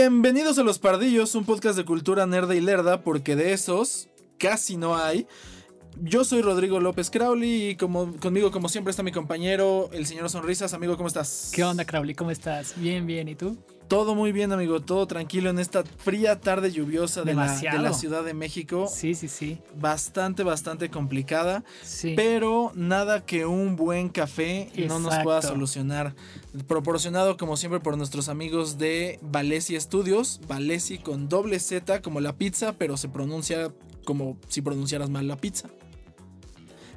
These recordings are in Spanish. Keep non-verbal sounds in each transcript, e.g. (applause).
Bienvenidos a Los Pardillos, un podcast de cultura nerda y lerda, porque de esos casi no hay. Yo soy Rodrigo López Crowley y como, conmigo, como siempre, está mi compañero, el señor Sonrisas. Amigo, ¿cómo estás? ¿Qué onda, Crowley? ¿Cómo estás? Bien, bien. ¿Y tú? Todo muy bien, amigo. Todo tranquilo en esta fría tarde lluviosa de la, de la, Ciudad de México. Sí, sí, sí. Bastante, bastante complicada. Sí. Pero nada que un buen café no nos pueda solucionar. Proporcionado, como siempre, por nuestros amigos de Valesi Studios. Valesi con doble Z, como la pizza, pero se pronuncia como si pronunciaras mal la pizza.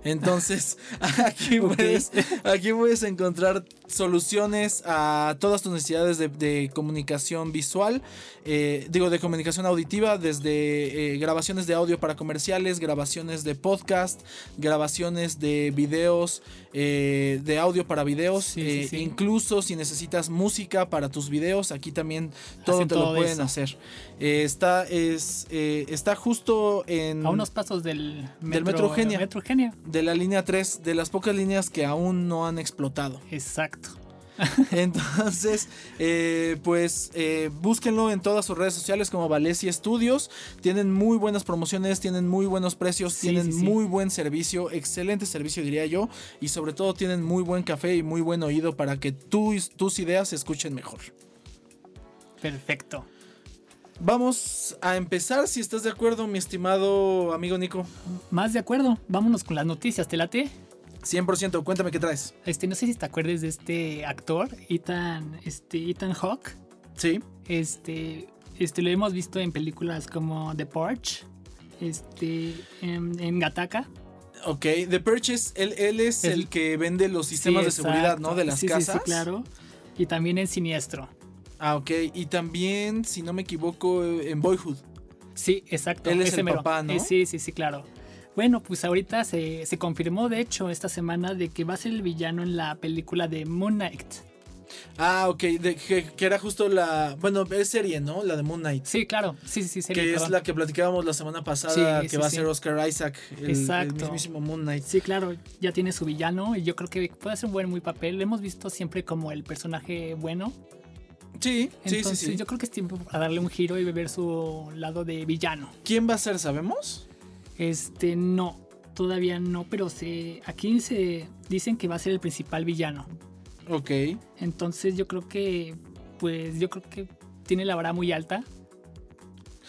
Entonces, (laughs) aquí, puedes, aquí puedes encontrar soluciones a todas tus necesidades de, comunicación visual, eh, digo, de comunicación auditiva, desde eh, grabaciones de audio para comerciales, grabaciones de podcast, grabaciones de videos, eh, de audio para videos, incluso si necesitas música para tus videos, aquí también todo te lo pueden hacer. está, es, está justo en... A unos pasos del metro, del metro. Metro de la línea 3, de las pocas líneas que aún no han explotado. Exacto. (laughs) (laughs) Entonces, eh, pues eh, búsquenlo en todas sus redes sociales como Valencia Studios. Tienen muy buenas promociones, tienen muy buenos precios, tienen muy buen servicio, excelente servicio diría yo. Y sobre todo tienen muy buen café y muy buen oído para que tus ideas se escuchen mejor. Perfecto. Vamos a empezar, si estás de acuerdo, mi estimado amigo Nico. Más de acuerdo, vámonos con las noticias, ¿te late? 100%, cuéntame qué traes. Este, no sé si te acuerdes de este actor, Ethan, este, Ethan Hawke. Sí. Este, este, lo hemos visto en películas como The Porch, este, en, Gataka. Ok, The Perch es, él, él es el, que vende los sistemas de seguridad, ¿no? De las sí, casas. Sí, sí, claro. Y también en Siniestro. Ah, ok. Y también, si no me equivoco, en Boyhood. Sí, exacto. Él es el papá, ¿no? Eh, sí, sí, sí, claro. Bueno, pues ahorita se, confirmó, de hecho, esta semana de que va a ser el villano en la película de Moon Knight. Ah, ok, que, era justo la. Bueno, es serie, ¿no? La de Moon Knight. Sí, claro, sí, sí, serie. Que es la que platicábamos la semana pasada, que va a ser Oscar Isaac, el, Exacto. el mismísimo Moon Knight. Sí, claro, ya tiene su villano y yo creo que puede ser un buen muy papel. Lo hemos visto siempre como el personaje bueno. Sí, sí, sí, sí. Yo creo que es tiempo para darle un giro y beber su lado de villano. ¿Quién va a ser, sabemos? Este, no, todavía no, pero se, aquí se dicen que va a ser el principal villano. Ok. Entonces yo creo que, pues yo creo que tiene la vara muy alta.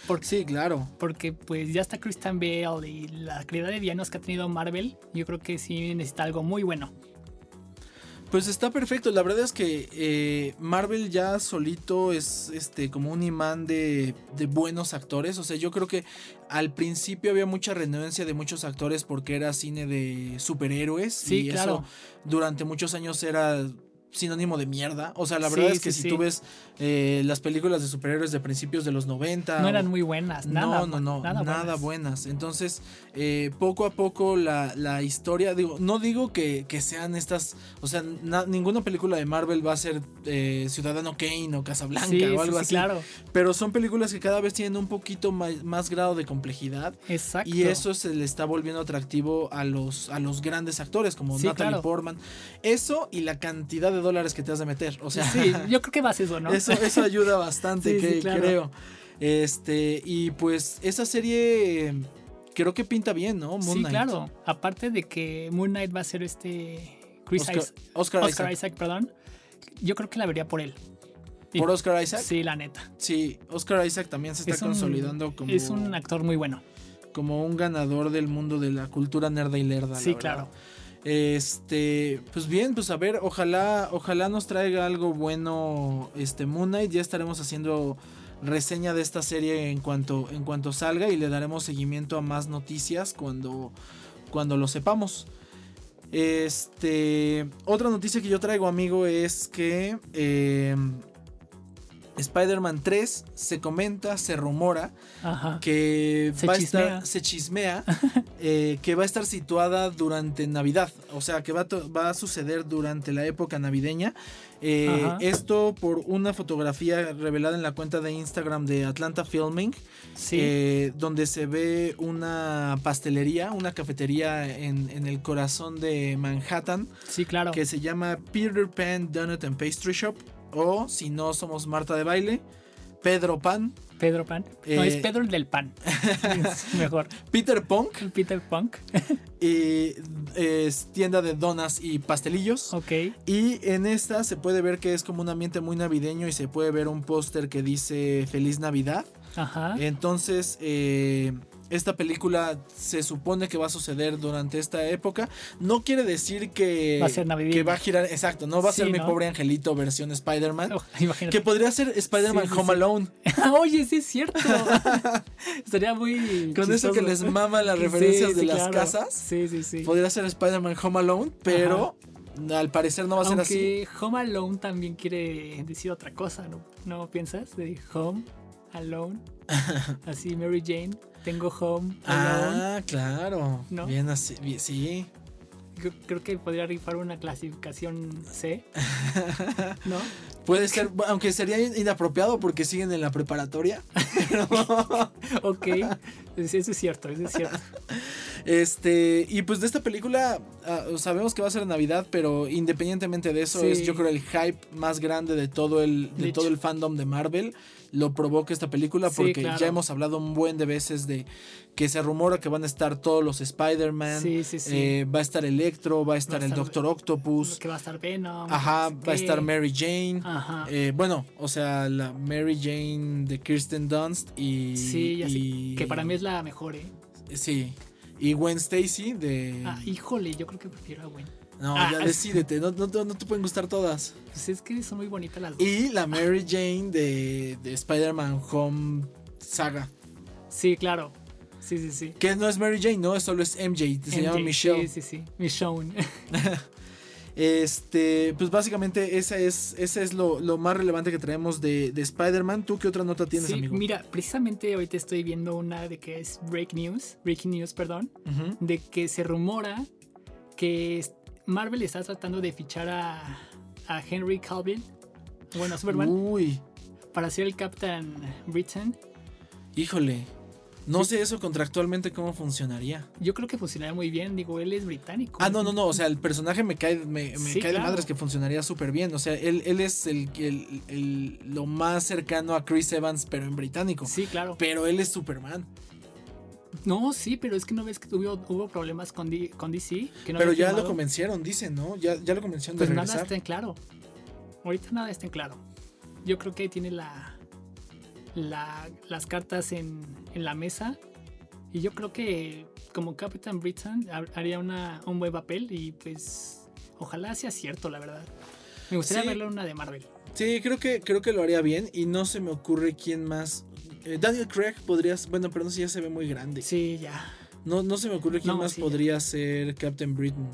Porque, sí, claro. Porque pues ya está Christian Bale y la calidad de villanos que ha tenido Marvel, yo creo que sí necesita algo muy bueno. Pues está perfecto. La verdad es que eh, Marvel ya solito es este como un imán de, de, buenos actores. O sea, yo creo que al principio había mucha renuencia de muchos actores porque era cine de superhéroes. Sí, y claro. eso durante muchos años era sinónimo de mierda. O sea, la verdad es que si tú ves eh, las películas de superhéroes de principios de los 90. No eran muy buenas, nada. No, no, no, nada, buenas. Entonces, eh, poco a poco la, historia, digo, no digo que, sean estas, o sea, ninguna película de Marvel va a ser eh, Ciudadano Kane o Casablanca o algo así. claro. Pero son películas que cada vez tienen un poquito más, grado de complejidad. Exacto. Y eso se le está volviendo atractivo a los, a los grandes actores como Natalie Portman. Eso y la cantidad de dólares que te has de meter. O sea, sí, (laughs) yo creo que vas eso, ¿no? Eso, eso ayuda bastante, (laughs) que, creo. Este, y pues esa serie creo que pinta bien, ¿no? Moon sí, claro. Aparte de que Moon Knight va a ser este Chris Oscar, Isaac. Isaac. perdón. Yo creo que la vería por él. ¿Por Oscar Isaac? Sí, la neta. Sí, Oscar Isaac también se está consolidando como. Es un actor muy bueno. Como un ganador del mundo de la cultura nerda y lerda. Sí, claro. Este, pues bien, pues a ver, ojalá, ojalá nos traiga algo bueno este Moon Knight. Ya estaremos haciendo reseña de esta serie en cuanto, en cuanto salga y le daremos seguimiento a más noticias cuando, cuando lo sepamos. Este, otra noticia que yo traigo, amigo, es que eh, Spider-Man 3 se comenta, se rumora que se va chismea. a estar, se chismea, (laughs) eh, que va a estar situada durante Navidad, o sea, que va a, va a suceder durante la época navideña. Eh, esto por una fotografía revelada en la cuenta de Instagram de Atlanta Filming, eh, donde se ve una pastelería, una cafetería en, en, el corazón de Manhattan. Sí, claro. Que se llama Peter Pan Donut and Pastry Shop o si no somos Marta de baile, Pedro Pan. Pedro Pan. no, es eh, Pedro el del pan. (laughs) mejor. Peter Punk. Peter Punk. y es tienda de donas y pastelillos. Ok. Y en esta se puede ver que es como un ambiente muy navideño y se puede ver un póster que dice Feliz Navidad. Ajá. Entonces, eh, esta película se supone que va a suceder durante esta época. No quiere decir que va a, ser que va a girar, exacto, no va a ser mi pobre angelito versión Spider-Man. Oh, (laughs) que podría ser Spider-Man Home Alone. (laughs) Oye, sí es cierto. (laughs) Estaría muy. Con eso que les mama las referencias de las casas. Sí, sí, sí. Podría ser Spider-Man Home Alone, pero. Al parecer no va a ser así. Home Alone también quiere decir otra cosa, ¿no? ¿No piensas? De Home Alone. así, Mary Jane. Tengo Home. Ah, claro. ¿No? Bien así, sí. Creo que podría rifar una clasificación C. (laughs) ¿No? Puede ser, aunque sería inapropiado porque siguen en la preparatoria. (laughs) (laughs) ok, eso es cierto, eso es cierto. Este, y pues de esta película ah, sabemos que va a ser Navidad, pero independientemente de eso, es yo creo el hype más grande de todo el, de todo el fandom de Marvel lo provoca esta película porque ya hemos hablado un buen de veces de que se rumora que van a estar todos los Spider-Man, eh, va a estar Electro, va a estar el Doctor Octopus, que va a estar Venom, ajá, va a estar Mary Jane, eh, bueno, o sea, la Mary Jane de Kirsten Dunst y, sí, que para mí es la mejor, ¿eh? Sí. Y Gwen Stacy de. Ah, híjole, yo creo que prefiero a Gwen. No, ya ah, decídete, no, no, no, te pueden gustar todas. Pues es que son muy bonitas las dos. Y la Mary Jane de, de Spider-Man Home Saga. Sí, claro. Sí, sí, sí. Que no es Mary Jane, no, solo es MJ, se llama Michelle. Sí, sí, sí. Michelle. (laughs) Este, pues básicamente esa es, ese es lo, lo, más relevante que traemos de, de Spider-Man. ¿Tú qué otra nota tienes, sí, amigo? Mira, precisamente ahorita estoy viendo una de que es Break News, Breaking News, perdón, de que se rumora que Marvel está tratando de fichar a, a Henry Calvin, bueno, Superman, Uy. para ser el Captain Britain. Híjole. No sé eso contractualmente cómo funcionaría. Yo creo que funcionaría muy bien, digo, él es británico. Ah, no, no, no, o sea, el personaje me cae, me, cae de madres que funcionaría súper bien. O sea, él, él es el, el, lo más cercano a Chris Evans, pero en británico. Sí, claro. Pero él es Superman. No, sí, pero es que no ves que hubo, hubo problemas con, con DC. pero ya lo convencieron, dicen, ¿no? Ya, ya lo convencieron de pues nada está en claro. Ahorita nada está en claro. Yo creo que tiene la, las cartas en, la mesa. Y yo creo que como Captain Britain haría una, un buen papel y pues ojalá sea cierto, la verdad. Me gustaría verlo en una de Marvel. Sí, creo que, creo que lo haría bien y no se me ocurre quién más. Eh, Daniel Craig podría, bueno, pero no sé, ya se ve muy grande. Sí, ya. No, no se me ocurre quién más podría ser Captain Britain.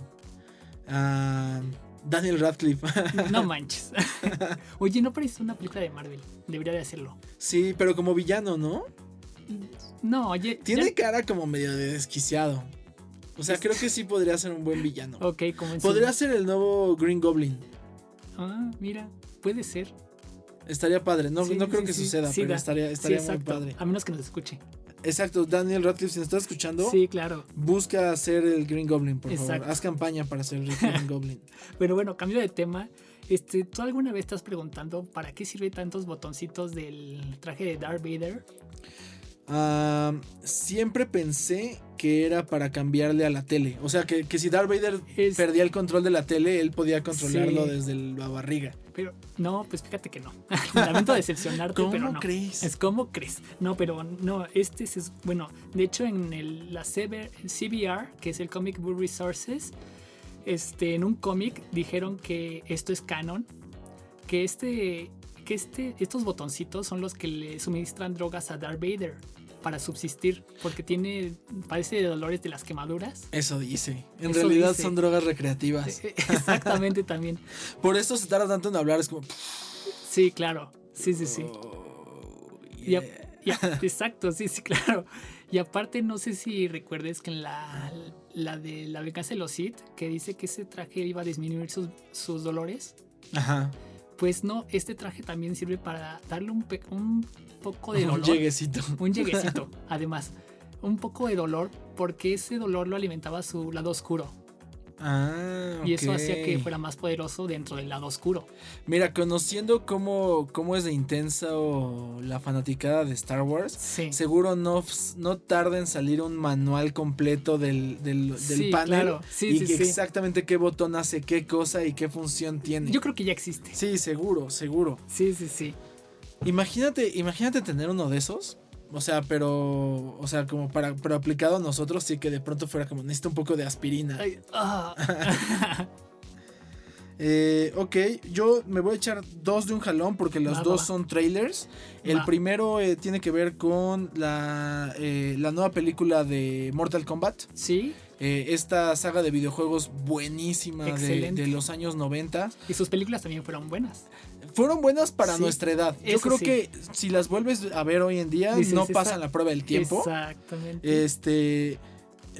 Ah... Daniel Radcliffe. (laughs) No manches. (laughs) Oye, no parece una película de Marvel. Debería de hacerlo. Sí, pero como villano, ¿no? No, oye. Tiene cara como medio de desquiciado. O sea, creo que sí podría ser un buen villano. Ok, como Podría ser el nuevo Green Goblin. Ah, mira, puede ser. Estaría padre. No, no creo que suceda, pero estaría, estaría muy padre. A menos que nos escuche. Exacto, Daniel Radcliffe, si nos estás escuchando, sí, claro. busca hacer el Green Goblin, por favor. Haz campaña para hacer el Green (laughs) Goblin. bueno, bueno, cambio de tema. Este, ¿Tú alguna vez estás preguntando para qué sirve tantos botoncitos del traje de Darth Vader? Siempre pensé que era para cambiarle a la tele. O sea, que, si Darth Vader perdía el control de la tele, él podía controlarlo desde la barriga. Pero no, pues fíjate que no. (laughs) Lamento decepcionarte, pero no. crees? Es como crees. No, pero no, este es. Bueno, de hecho, en el, la CBR, que es el Comic Book Resources, este, en un cómic dijeron que esto es canon. Que este. Que este, estos botoncitos son los que le suministran drogas a Darth Vader para subsistir porque tiene padece de dolores de las quemaduras. Eso dice. En realidad son drogas recreativas. E-, exactamente también. (laughs) Por eso se tarda tanto en hablar, es como Sí, claro. Sí, sí, sí. Oh, (laughs) exacto, sí, sí, claro. Y aparte no sé si recuerdes que en la, la de la venganza de los Sith, que dice que ese traje iba a disminuir sus, sus dolores. Ajá. Pues no, este traje también sirve para darle un, un poco de dolor. Un lleguecito. Un lleguecito, (laughs) además. Un poco de dolor porque ese dolor lo alimentaba su lado oscuro. Ah, y eso hacía que fuera más poderoso dentro del lado oscuro. Mira, conociendo cómo, cómo es de intensa la fanaticada de Star Wars, seguro no, no tarda en salir un manual completo del, del, panel y exactamente qué botón hace qué cosa y qué función tiene. Yo creo que ya existe. Sí, seguro, seguro. Sí, sí, sí. Imagínate, imagínate tener uno de esos o sea, pero. O sea, como para. Pero aplicado a nosotros, sí que de pronto fuera como. Necesito un poco de aspirina. Ah. (laughs) eh, ok, yo me voy a echar dos de un jalón porque los dos son trailers. El primero eh, tiene que ver con la, eh, la nueva película de Mortal Kombat. Sí. Eh, esta saga de videojuegos buenísima de, de, los años 90. Y sus películas también fueron buenas fueron buenas para nuestra edad. Yo creo que si las vuelves a ver hoy en día, no pasan la prueba del tiempo. Exactamente. Este.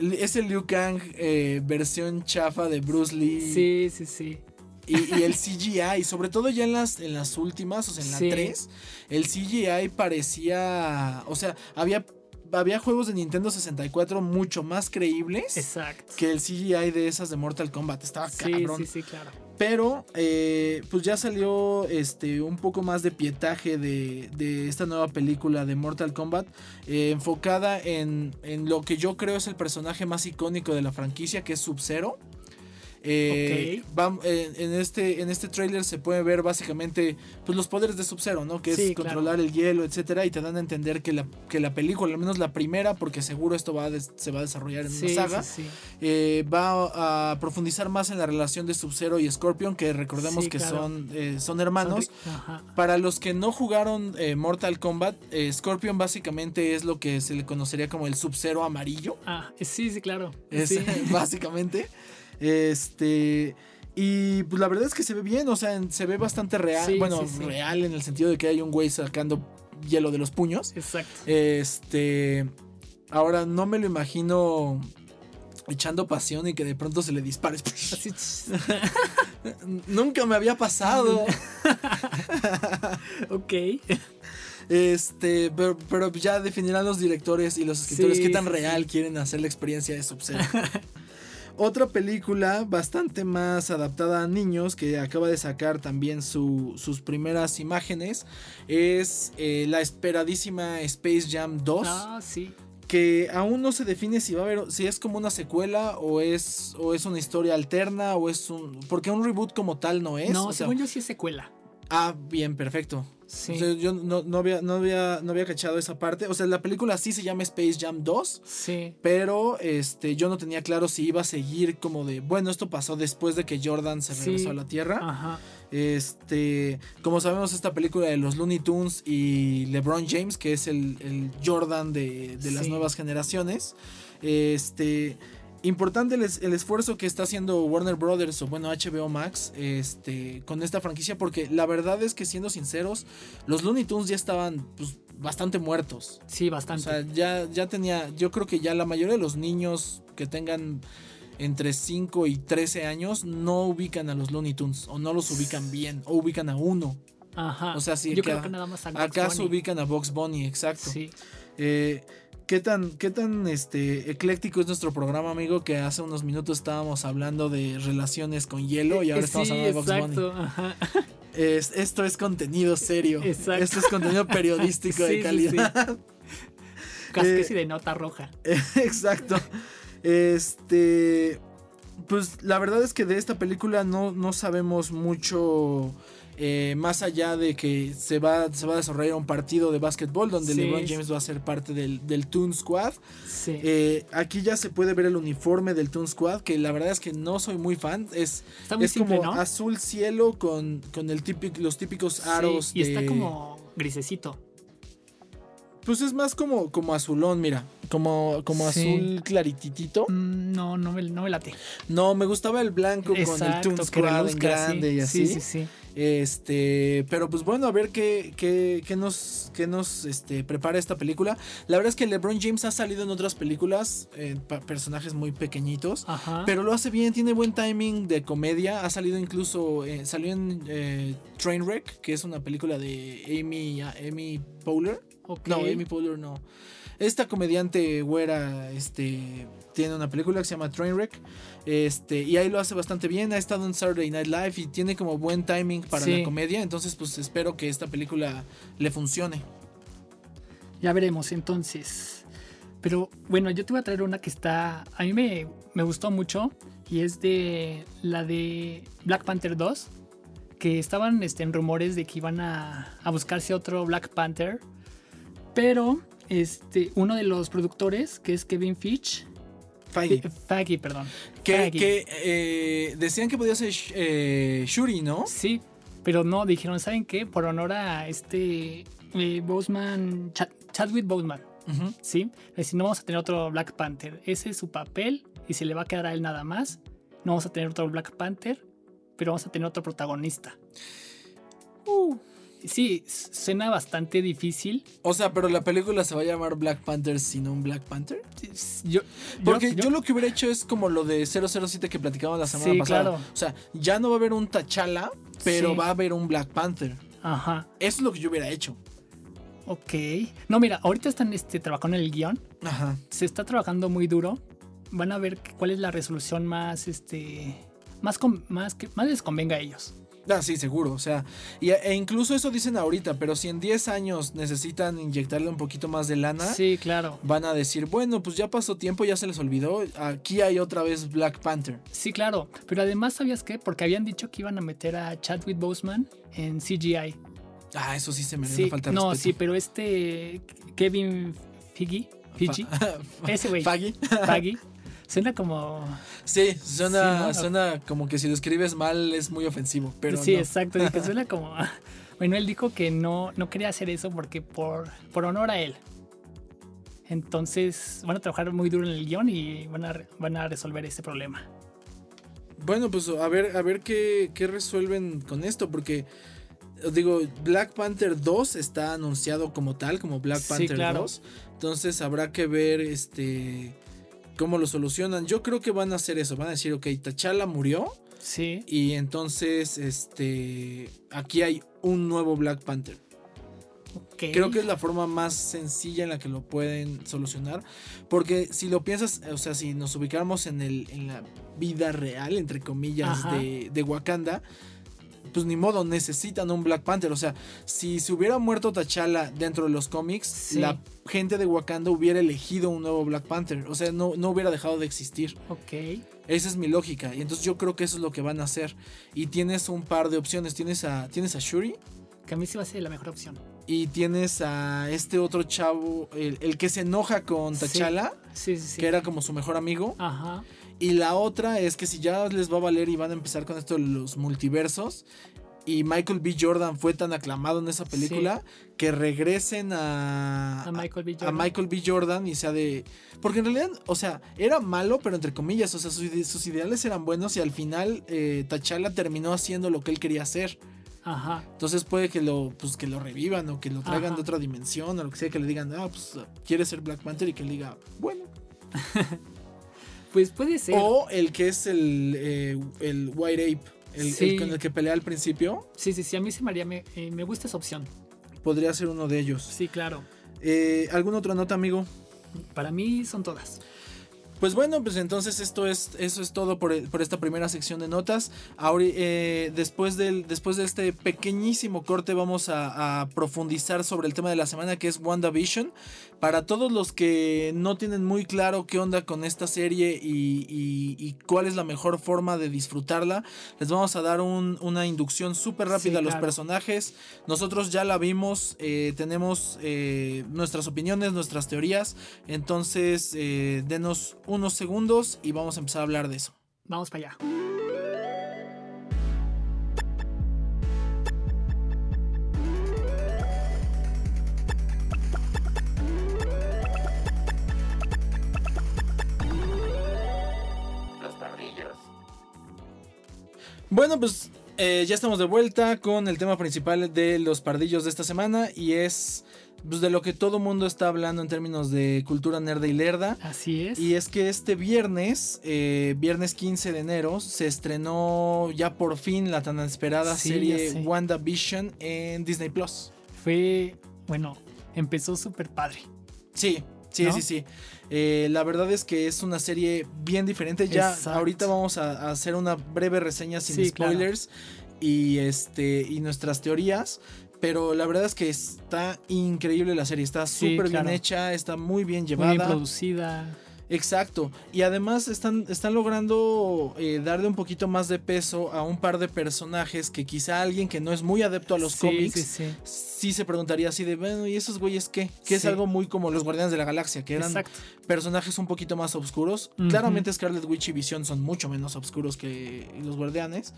Es el Liu Kang eh, versión chafa de Bruce Lee. Sí, sí, sí. Y, el CGI, sobre todo ya en las, en las últimas, o sea, en la 3, el CGI parecía. O sea, había había juegos de Nintendo 64 mucho más creíbles Exacto. que el CGI de esas de Mortal Kombat. Estaba cabrón. Sí, sí, claro. Pero eh, pues ya salió este un poco más de pietaje de, esta nueva película de Mortal Kombat. Eh, enfocada en, en, lo que yo creo es el personaje más icónico de la franquicia, que es Sub-Zero. Eh, eh, en, este, en este trailer se puede ver básicamente pues, los poderes de Sub-Zero, ¿no? Que es controlar el hielo, etcétera. Y te dan a entender que la, que la película, al menos la primera, porque seguro esto va se va a desarrollar en una saga, eh, va a profundizar más en la relación de Sub-Zero y Scorpion, que recordemos que son, son hermanos. Para los que no jugaron Mortal Kombat, Scorpion básicamente es lo que se le conocería como el Sub-Zero amarillo. Ah, sí, sí, claro. Es, (laughs) básicamente. Este. Y pues la verdad es que se ve bien, o sea, se ve bastante real. bueno, real en el sentido de que hay un güey sacando hielo de los puños. Exacto. Este. Ahora no me lo imagino echando pasión y que de pronto se le dispare. (laughs) Nunca me había pasado. (laughs) ok. Este, pero, ya definirán los directores y los escritores qué tan real quieren hacer la experiencia de Sub-Zero. (laughs) Otra película bastante más adaptada a niños que acaba de sacar también sus primeras imágenes es eh, la esperadísima Space Jam 2. Ah, sí. Que aún no se define si va a haber, si es como una secuela o es, o es una historia alterna o es un. Porque un reboot como tal no es. No, según yo sí es secuela. Ah, bien, perfecto. Yo no, había, no, había, no había cachado esa parte. O sea, la película sí se llama Space Jam 2. Sí. Pero este, yo no tenía claro si iba a seguir como de, bueno, esto pasó después de que Jordan se regresó a la Tierra. Ajá. Este, como sabemos, esta película de los Looney Tunes y LeBron James, que es el, Jordan de, de las nuevas generaciones. Este Importante el, esfuerzo que está haciendo Warner Brothers o bueno HBO Max este, con esta franquicia porque la verdad es que siendo sinceros los Looney Tunes ya estaban pues, bastante muertos. Sí, bastante. O sea, ya, ya tenía, yo creo que ya la mayoría de los niños que tengan entre 5 y 13 años no ubican a los Looney Tunes o no los ubican bien o ubican a uno. Ajá. O sea, sí, yo creo que nada más a acaso ubican a Box Bunny, exacto. Sí. Eh, ¿Qué tan, qué tan este, ecléctico es nuestro programa, amigo? Que hace unos minutos estábamos hablando de relaciones con hielo y ahora estamos hablando de Box exacto, Ajá. esto es contenido serio. Exacto. Esto es contenido periodístico de calidad. (laughs) Casi eh, de nota roja. (laughs) exacto. Este. Pues la verdad es que de esta película no, no sabemos mucho eh, más allá de que se va, se va a desarrollar un partido de básquetbol donde LeBron James va a ser parte del, del Toon Squad. Eh, aquí ya se puede ver el uniforme del Toon Squad, que la verdad es que no soy muy fan. Es, es como azul cielo con, con el típico, los típicos aros. y está como grisecito. Pues es más como, como azulón, mira. Como, como azul clarititito. Mm, no, no me, no me late. No, me gustaba el blanco con el Toon Squad grande y así. Sí, sí, sí. Este, pero pues bueno, a ver qué, qué, qué nos, qué nos este, prepara esta película. La verdad es que LeBron James ha salido en otras películas, personajes muy pequeñitos, pero lo hace bien, tiene buen timing de comedia. Ha salido incluso, eh, salió en eh, Trainwreck, que es una película de Amy, Amy Powler. No, Amy Poehler no. Esta comediante güera este, tiene una película que se llama Trainwreck. Este, y ahí lo hace bastante bien. Ha estado en Saturday Night Live y tiene como buen timing para la comedia. Entonces, pues espero que esta película le funcione. Ya veremos entonces. Pero bueno, yo te voy a traer una que está. A mí me, me gustó mucho. Y es de la de Black Panther 2. Que estaban este, en rumores de que iban a, a buscarse otro Black Panther. Pero este, uno de los productores, que es Kevin Fitch. Faggy. perdón. Que, eh, decían que podía ser eh, Shuri, ¿no? Sí, pero no, dijeron, ¿saben qué? Por honor a este eh, Boseman, Chadwick Boseman, ¿sí? Si no vamos a tener otro Black Panther. Ese es su papel y se le va a quedar a él nada más. No vamos a tener otro Black Panther, pero vamos a tener otro protagonista. Uh sí, suena bastante difícil. O sea, pero la película se va a llamar Black Panther sin un Black Panther. Yo, Porque yo, lo que hubiera hecho es como lo de 007 que platicamos la semana sí, pasada. Claro. O sea, ya no va a haber un T'Challa, pero va a haber un Black Panther. Ajá. Eso es lo que yo hubiera hecho. Ok. No, mira, ahorita están este, trabajando en el guion. Ajá. Se está trabajando muy duro. Van a ver cuál es la resolución más, este, más, más que más les convenga a ellos. Ah, sí, seguro. O sea, e incluso eso dicen ahorita, pero si en 10 años necesitan inyectarle un poquito más de lana, sí, claro. Van a decir, bueno, pues ya pasó tiempo, ya se les olvidó. Aquí hay otra vez Black Panther. Sí, claro. Pero además, ¿sabías qué? Porque habían dicho que iban a meter a Chadwick Boseman en CGI. Ah, eso sí se me sí, falta No, sí, pero este Kevin Figgy, Fiji, (laughs) ese güey, Faggy, Faggy Suena como. Sí, suena, suena como que si lo escribes mal es muy ofensivo. Pero sí, exacto. Que (laughs) suena como. Bueno, él dijo que no, no quería hacer eso porque por, por honor a él. Entonces van a trabajar muy duro en el guion y van a, van a resolver este problema. Bueno, pues a ver, a ver qué, qué resuelven con esto, porque digo, Black Panther 2 está anunciado como tal, como Black Panther 2. Entonces habrá que ver este cómo lo solucionan. Yo creo que van a hacer eso. Van a decir, ok, T'Challa murió. Sí. Y entonces, este. Aquí hay un nuevo Black Panther. Creo que es la forma más sencilla en la que lo pueden solucionar. Porque si lo piensas, o sea, si nos ubicáramos en, el, en la vida real, entre comillas, de, de Wakanda pues ni modo, necesitan un Black Panther. O sea, si se hubiera muerto T'Challa dentro de los cómics, la gente de Wakanda hubiera elegido un nuevo Black Panther. O sea, no, no hubiera dejado de existir. Ok. Esa es mi lógica. Y entonces yo creo que eso es lo que van a hacer. Y tienes un par de opciones. Tienes a, tienes a Shuri. Que a mí sí va a ser la mejor opción. Y tienes a este otro chavo, el, que se enoja con T'Challa. Sí. Sí, sí, que era como su mejor amigo. Ajá. Y la otra es que si ya les va a valer y van a empezar con esto de los multiversos, y Michael B. Jordan fue tan aclamado en esa película que regresen a, a, Michael B. Jordan. a, Michael B. Jordan. y sea de. Porque en realidad, o sea, era malo, pero entre comillas, o sea, sus, ideales eran buenos y al final eh, T'Challa terminó haciendo lo que él quería hacer. Ajá. Entonces puede que lo, pues, que lo revivan o que lo traigan de otra dimensión o lo que sea, que le digan, ah, pues quiere ser Black Panther y que él diga, bueno. (laughs) Pues puede ser. O el que es el, eh, el White Ape, el, con el que pelea al principio. Sí, sí, sí, a mí sí María me, eh, me gusta esa opción. Podría ser uno de ellos. Sí, claro. Eh, ¿Alguna otra nota, amigo? Para mí son todas. Pues bueno, pues entonces esto es, eso es todo por, esta primera sección de notas. Ahora, eh, después, del, después de este pequeñísimo corte vamos a, profundizar sobre el tema de la semana que es WandaVision. Para todos los que no tienen muy claro qué onda con esta serie y, cuál es la mejor forma de disfrutarla, les vamos a dar una inducción súper rápida a los personajes. Nosotros ya la vimos, eh, tenemos eh, nuestras opiniones, nuestras teorías. Entonces, denos unos segundos y vamos a empezar a hablar de eso. Vamos para allá. Los pardillos. Bueno, pues eh, ya estamos de vuelta con el tema principal de los pardillos de esta semana y es pues, de lo que todo mundo está hablando en términos de cultura nerd y lerda. Así es. Y es que este viernes, eh, viernes 15 de enero, se estrenó ya por fin la tan esperada serie WandaVision en Disney Plus. Fue, bueno, empezó súper padre. Sí, sí, sí, sí. Eh, la verdad es que es una serie bien diferente. Ya ahorita vamos a, hacer una breve reseña sin spoilers y este y nuestras teorías. Pero la verdad es que está increíble la serie. Está súper bien hecha, está muy bien llevada. Muy bien producida. Exacto. Y además están, están logrando eh, darle un poquito más de peso a un par de personajes que quizá alguien que no es muy adepto a los cómics sí, se preguntaría así de, bueno, ¿y esos güeyes qué? Que es algo muy como los Guardianes de la Galaxia, que eran personajes un poquito más oscuros. Claramente Scarlet Witch y Vision son mucho menos oscuros que los Guardianes.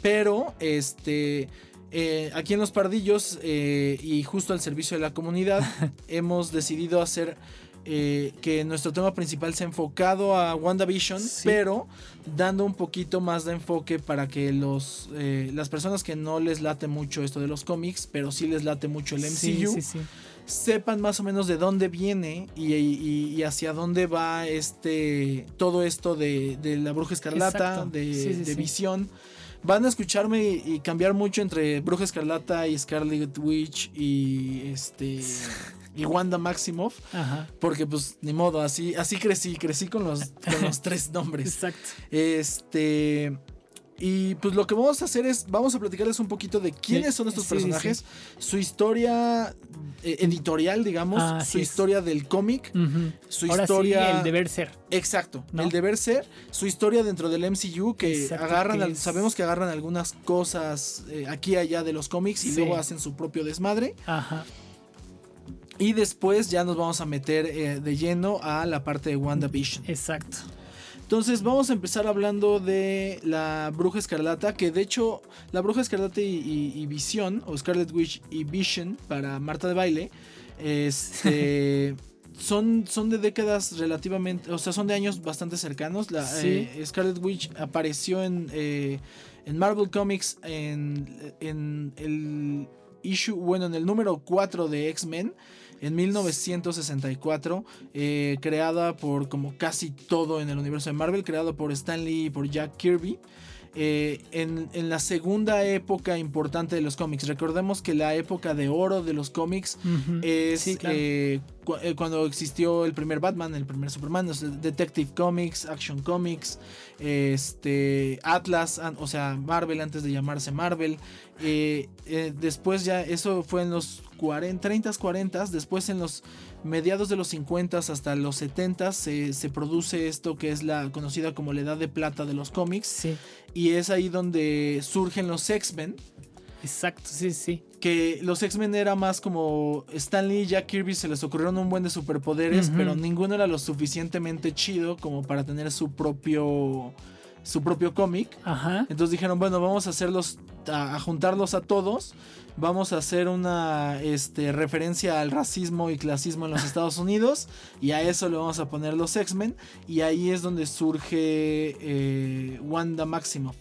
Pero, este... Eh, aquí en Los Pardillos eh, y justo al servicio de la comunidad (laughs) hemos decidido hacer eh, que nuestro tema principal se ha enfocado a WandaVision, pero dando un poquito más de enfoque para que los, las personas que no les late mucho esto de los cómics, pero sí les late mucho el MCU, sepan más o menos de dónde viene y, hacia dónde va este todo esto de, la bruja escarlata, de, de visión van a escucharme y, cambiar mucho entre Bruja Escarlata y Scarlet Witch y este y Wanda Maximoff. Porque pues ni modo, así, así crecí, crecí con los, con los (laughs) tres nombres. Exacto. Este... Y pues lo que vamos a hacer es, vamos a platicarles un poquito de quiénes son estos personajes, su historia eh, editorial, digamos, ah, su historia del cómic, su historia... el deber ser. Exacto, el deber ser, su historia dentro del MCU, que agarran, sabemos que agarran algunas cosas eh, aquí y allá de los cómics y luego hacen su propio desmadre. Ajá. Y después ya nos vamos a meter eh, de lleno a la parte de WandaVision. Exacto. Entonces vamos a empezar hablando de la Bruja Escarlata, que de hecho la Bruja Escarlata y, Visión, o Scarlet Witch y Vision para Marta de Baile, este, (laughs) son, son de décadas relativamente, o sea, son de años bastante cercanos. La, eh, Scarlet Witch apareció en, eh, en Marvel Comics en, en el issue, bueno, en el número 4 de X-Men en 1964, eh, creada por como casi todo en el universo de Marvel, creado por Stan Lee y por Jack Kirby. Eh, en, la segunda época importante de los cómics. Recordemos que la época de oro de los cómics es eh, cuando existió el primer Batman, el primer Superman, Detective Comics, Action Comics, este, Atlas, o sea, Marvel antes de llamarse Marvel. después ya, eso fue en los 40, 30, 40, después en los mediados de los 50 hasta los 70 se, se, produce esto que es la conocida como la edad de plata de los cómics. Y es ahí donde surgen los X-Men. Exacto, sí, sí. Que los X-Men era más como Stanley y Jack Kirby se les ocurrieron un buen de superpoderes, pero ninguno era lo suficientemente chido como para tener su propio su propio cómic. Ajá. Entonces dijeron, bueno, vamos a hacerlos a juntarlos a todos vamos a hacer una este, referencia al racismo y clasismo en los (laughs) Estados Unidos y a eso le vamos a poner los X-Men y ahí es donde surge eh, Wanda Maximoff.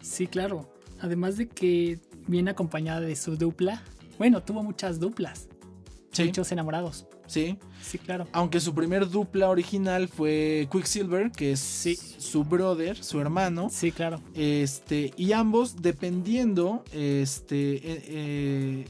Sí, claro. Además de que viene acompañada de su dupla. Bueno, tuvo muchas duplas. Muchos enamorados. Sí. Sí, claro. Aunque su primer dupla original fue Quicksilver, que es su brother, su hermano. Sí, claro. Este, y ambos, dependiendo, este, eh, eh,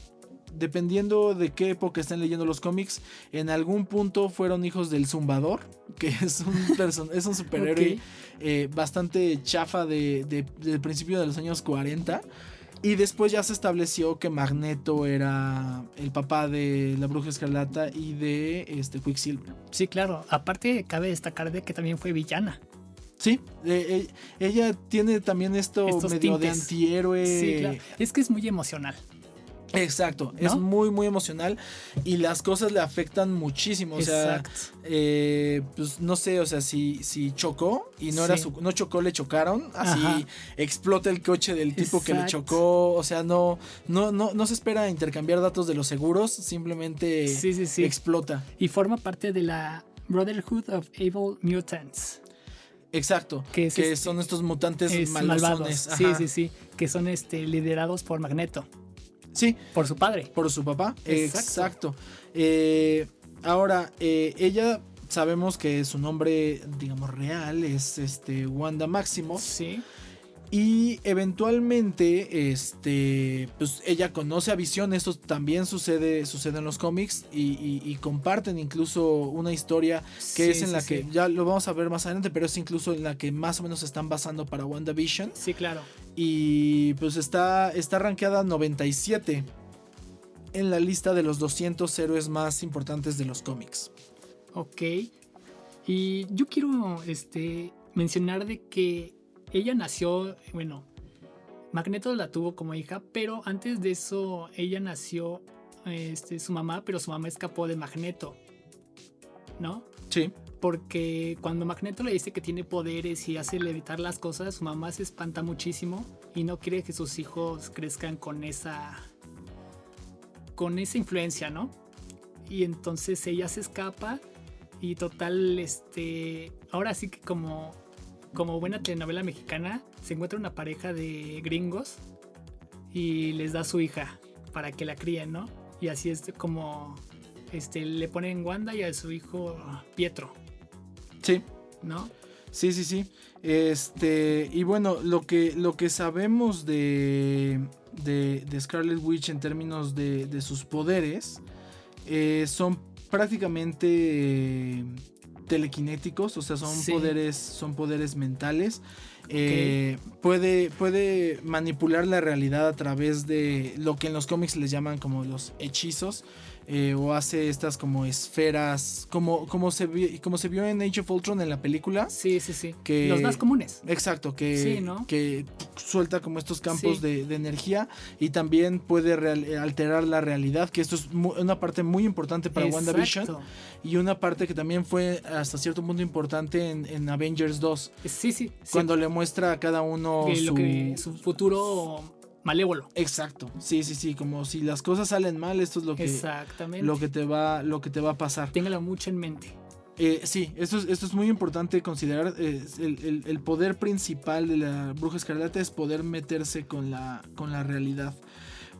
dependiendo de qué época estén leyendo los cómics, en algún punto fueron hijos del Zumbador, que es un, (laughs) es un superhéroe eh, bastante chafa de, del principio de los años 40. Y después ya se estableció que Magneto era el papá de la Bruja Escarlata y de este Quicksilver. Sí, claro. Aparte, cabe destacar de que también fue villana. Sí, eh, eh, ella tiene también esto medio de antihéroe. Sí, claro. Es que es muy emocional. Exacto, es muy, muy emocional y las cosas le afectan muchísimo. O sea, eh, pues no sé, o sea, si, si chocó y no era su, no chocó, le chocaron, así explota el coche del tipo que le chocó. O sea, no, no, no, no se espera intercambiar datos de los seguros, simplemente explota. Y forma parte de la Brotherhood of Evil Mutants. Exacto, que, este, son estos mutantes malvados. Sí, sí, sí, que son este, liderados por Magneto. Sí. Por su padre. Por su papá. Exacto. Eh, ahora, eh, ella sabemos que su nombre, digamos, real es este Wanda Máximo. Sí. Y eventualmente, este, pues ella conoce a Visión, esto también sucede, sucede en los cómics y, comparten incluso una historia que es en la que, ya lo vamos a ver más adelante, pero es incluso en la que más o menos se están basando para WandaVision. Sí, claro. Y pues está, está rankeada 97 en la lista de los 200 héroes más importantes de los cómics. Ok. Y yo quiero este, mencionar de que ella nació, bueno, Magneto la tuvo como hija, pero antes de eso ella nació este, su mamá, pero su mamá escapó de Magneto. ¿No? Sí. Porque cuando Magneto le dice que tiene poderes y hace levitar las cosas, su mamá se espanta muchísimo y no quiere que sus hijos crezcan con esa. con esa influencia, ¿no? Y entonces ella se escapa y total, este. Ahora sí que como como buena telenovela mexicana, se encuentra una pareja de gringos y les da a su hija para que la críen, ¿no? Y así es como este, le ponen Wanda y a su hijo Pietro. Sí. ¿No? Sí, sí, sí. Este, y bueno, lo que, lo que sabemos de, de, Scarlet Witch en términos de, sus poderes eh, son prácticamente telequinéticos, o sea, son poderes, son poderes mentales. Eh, puede, puede manipular la realidad a través de lo que en los cómics les llaman como los hechizos. Eh, o hace estas como esferas, como, como, se vio, como se vio en Age of Ultron en la película. Sí, sí, sí. Los más comunes. Exacto, que, que suelta como estos campos de, energía y también puede alterar la realidad, que esto es una parte muy importante para WandaVision y una parte que también fue hasta cierto punto importante en, Avengers 2. Sí, sí. Cuando le muestra a cada uno su futuro malévolo. Exacto. Sí, sí, sí. Como si las cosas salen mal, esto es lo que. Exactamente. Lo que te va, lo que te va a pasar. Téngalo mucho en mente. Eh, sí, esto es, esto es muy importante considerar. Eh, el, poder principal de la bruja escarlata es poder meterse con la, con la realidad.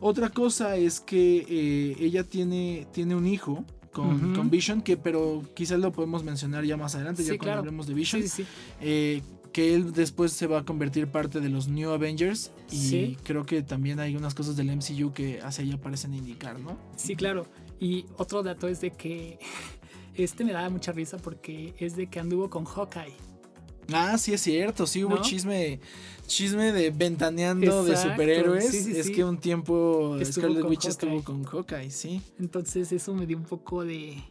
Otra cosa es que eh, ella tiene, tiene un hijo con, Vision, que pero quizás lo podemos mencionar ya más adelante, ya cuando hablemos de Vision. Sí, sí, sí que él después se va a convertir parte de los New Avengers y creo que también hay unas cosas del MCU que hacia allá parecen indicar, ¿no? Sí, claro. Y otro dato es de que (laughs) este me da mucha risa porque es de que anduvo con Hawkeye. Ah, sí es cierto, sí hubo chisme chisme de ventaneando de superhéroes. es que un tiempo Scarlet Witch estuvo con Hawkeye, sí. Entonces eso me dio un poco de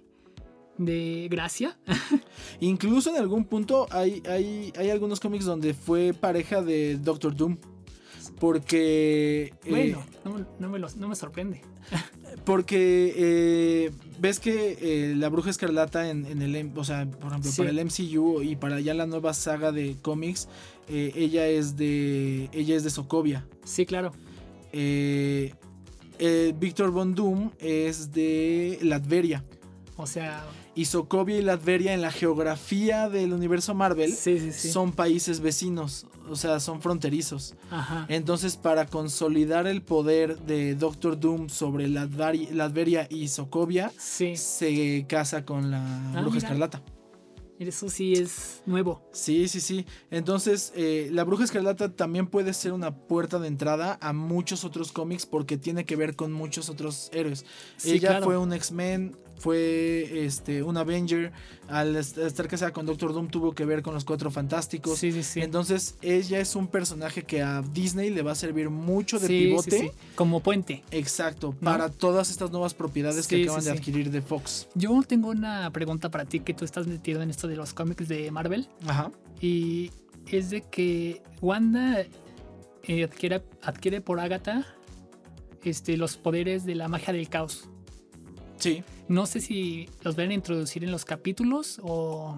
de gracia. (laughs) Incluso en algún punto hay, hay, hay algunos cómics donde fue pareja de Doctor Doom. Porque. Eh, bueno, no, me no, me sorprende. Porque eh, ves que eh, la Bruja Escarlata en, el. O sea, por ejemplo, para el MCU y para ya la nueva saga de cómics, ella es de. Ella es de Sokovia. Sí, claro. Victor Von Doom es de Latveria. O sea, y Sokovia y Latveria en la geografía del universo Marvel son países vecinos, o sea, son fronterizos. Entonces, para consolidar el poder de Doctor Doom sobre Latveria y Sokovia, se casa con la ah, Bruja Escarlata. Eso sí es nuevo. Sí, sí, sí. Entonces, eh, la Bruja Escarlata también puede ser una puerta de entrada a muchos otros cómics porque tiene que ver con muchos otros héroes. Ella fue un X-Men, fue este, un Avenger. Al estar casada con Doctor Doom tuvo que ver con los Cuatro Fantásticos. Sí, sí, sí. Entonces ella es un personaje que a Disney le va a servir mucho de pivote. Como puente. Exacto, para todas estas nuevas propiedades que acaban de adquirir de Fox. Yo tengo una pregunta para ti que tú estás metido en esto de los cómics de Marvel. Ajá. Y es de que Wanda eh, adquiere, adquiere por Agatha este, los poderes de la magia del caos. Sí. No sé si los van a introducir en los capítulos o...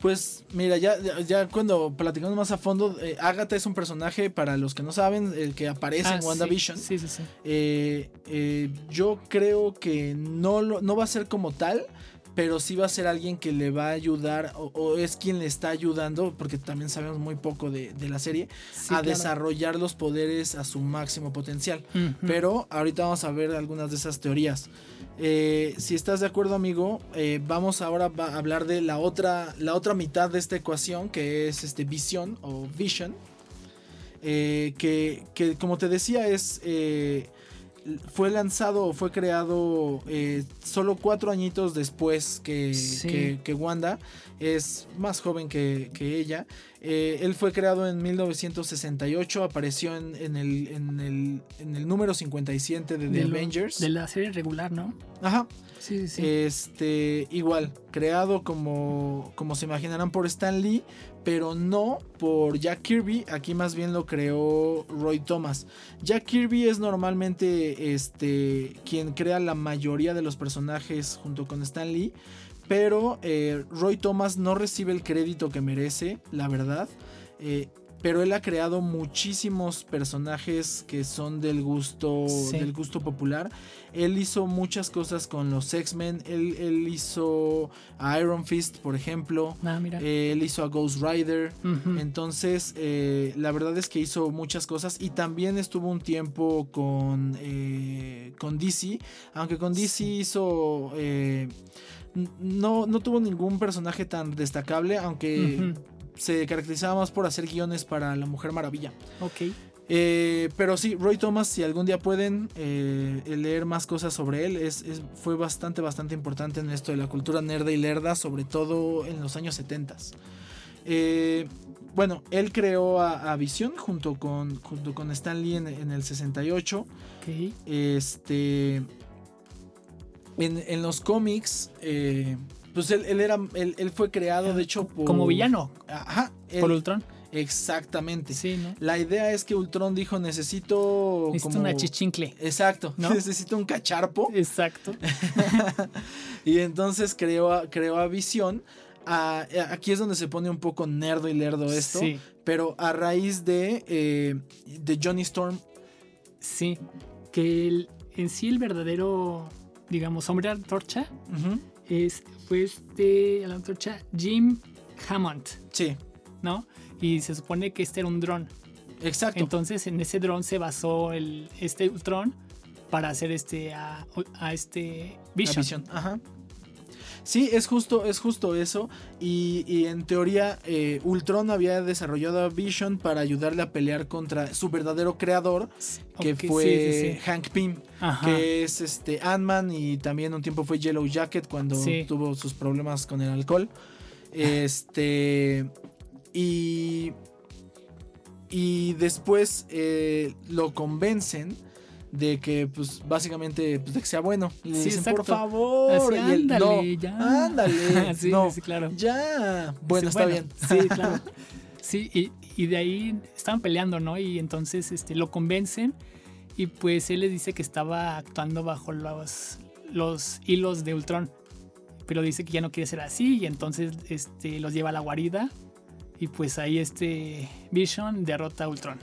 Pues mira, ya, ya cuando platicamos más a fondo, eh, Agatha es un personaje, para los que no saben, el que aparece en ah, WandaVision. Sí, sí, sí. Eh, eh, yo creo que no, no va a ser como tal, pero sí va a ser alguien que le va a ayudar o, es quien le está ayudando, porque también sabemos muy poco de, la serie, a desarrollar los poderes a su máximo potencial. Pero ahorita vamos a ver algunas de esas teorías. Eh, si estás de acuerdo, amigo, eh, vamos ahora a hablar de la otra, la otra mitad de esta ecuación, que es este visión o vision. eh, que, que, como te decía es fue lanzado o fue creado eh, solo cuatro añitos después que, que, Wanda. Es más joven que, ella. Eh, él fue creado en 1968, apareció en, en, el, en, el, en el número 57 de The Avengers. De la serie regular, ¿no? Ajá. Sí, sí. Este, igual, creado como, como se imaginarán por Stan Lee, pero no por Jack Kirby. Aquí más bien lo creó Roy Thomas. Jack Kirby es normalmente este, quien crea la mayoría de los personajes junto con Stan Lee. Pero eh, Roy Thomas no recibe el crédito que merece, la verdad. Eh, pero él ha creado muchísimos personajes que son del gusto del gusto popular. Él hizo muchas cosas con los X-Men. Él, hizo a Iron Fist, por ejemplo. Ah, mira. Eh, él hizo a Ghost Rider. Entonces, eh, la verdad es que hizo muchas cosas. Y también estuvo un tiempo con, eh, con DC. Aunque con DC hizo. no, no tuvo ningún personaje tan destacable. Aunque se caracterizaba más por hacer guiones para La Mujer Maravilla. Ok. Eh, pero sí, Roy Thomas, si algún día pueden eh, leer más cosas sobre él, es, fue bastante, bastante importante en esto de la cultura nerda y lerda, sobre todo en los años 70. Eh, bueno, él creó a, Visión junto con, junto con Stan Lee en, el 68. Okay. Este. En, en los cómics. Pues él, era, él, fue creado, de hecho, por... Como villano. Ajá. por Ultron. Exactamente. Sí, ¿no? La idea es que Ultron dijo, necesito... Necesito una chichincle. Exacto. ¿no? (laughs) Necesito un cacharpo. Exacto. (laughs) y entonces creó a, creó a Visión. aquí es donde se pone un poco nerdo y lerdo esto. Sí. Pero a raíz de, eh, de Johnny Storm. Sí. Que en sí el verdadero, digamos, hombre antorcha es, fue este, la antorcha Jim Hammond. Sí. ¿No? Y se supone que este era un dron. Exacto. Entonces en ese dron se basó el, este Ultron para hacer este a, este Vision. Ajá. Sí, es justo, es justo eso. Y, en teoría, eh, Ultron había desarrollado a Vision para ayudarle a pelear contra su verdadero creador, que fue Hank Pym, que es este Ant-Man y también un tiempo fue Yellow Jacket cuando tuvo sus problemas con el alcohol. Este. Y. Y después eh, lo convencen de que pues básicamente pues, de que sea bueno. Y le dicen por favor ándale ya. ándale (laughs) sí, sí, claro. ya bueno está bien. sí (laughs) claro. Sí y, y, de ahí estaban peleando no y entonces este lo convencen y pues él les dice que estaba actuando bajo los los hilos de Ultron pero dice que ya no quiere ser así y entonces este los lleva a la guarida y pues ahí este Vision derrota a Ultron.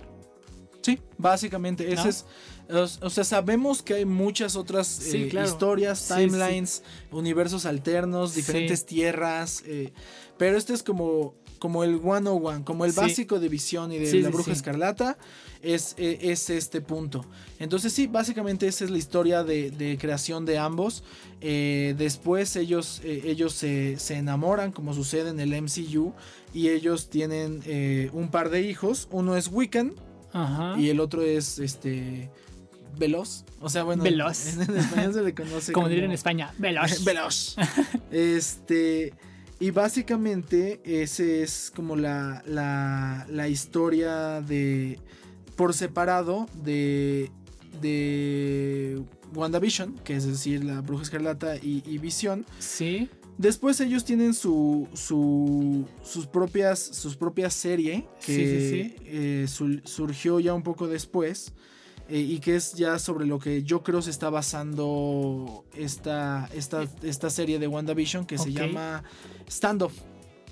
Sí, básicamente. Ese es. O sea, sabemos que hay muchas otras eh, historias, timelines, universos alternos, diferentes tierras. Eh, pero este es como, como el one como el básico de visión y de la bruja escarlata. Es, eh, es, este punto. Entonces, sí, básicamente esa es la historia de, creación de ambos. después ellos, ellos se, se, enamoran, como sucede en el MCU. Y ellos tienen un par de hijos. Uno es Wiccan y el otro es este veloz. O sea, bueno, veloz. En, español se le conoce como, diría en España, veloz. (laughs) veloz. (laughs) este y básicamente ese es como la, la, historia de por separado de de WandaVision, que es decir, la Bruja Escarlata y, y Visión. Sí. Después ellos tienen su, sus propias sus propias serie que eh, surgió ya un poco después eh, y que es ya sobre lo que yo creo se está basando esta, esta, esta serie de WandaVision que se llama Standoff.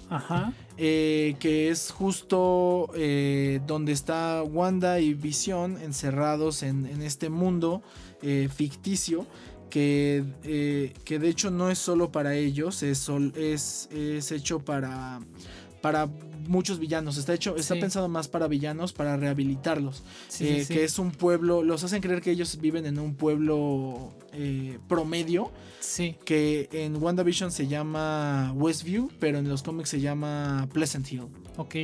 Ajá. Eh, que es justo donde está Wanda y Vision encerrados en, en este mundo ficticio que, eh, que de hecho no es solo para ellos, es, es, es hecho para, para muchos villanos. Está hecho, está pensado más para villanos, para rehabilitarlos. Eh, que es un pueblo. Los hacen creer que ellos viven en un pueblo eh, promedio. Sí. Que en WandaVision se llama Westview, pero en los cómics se llama Pleasant Hill. Ok.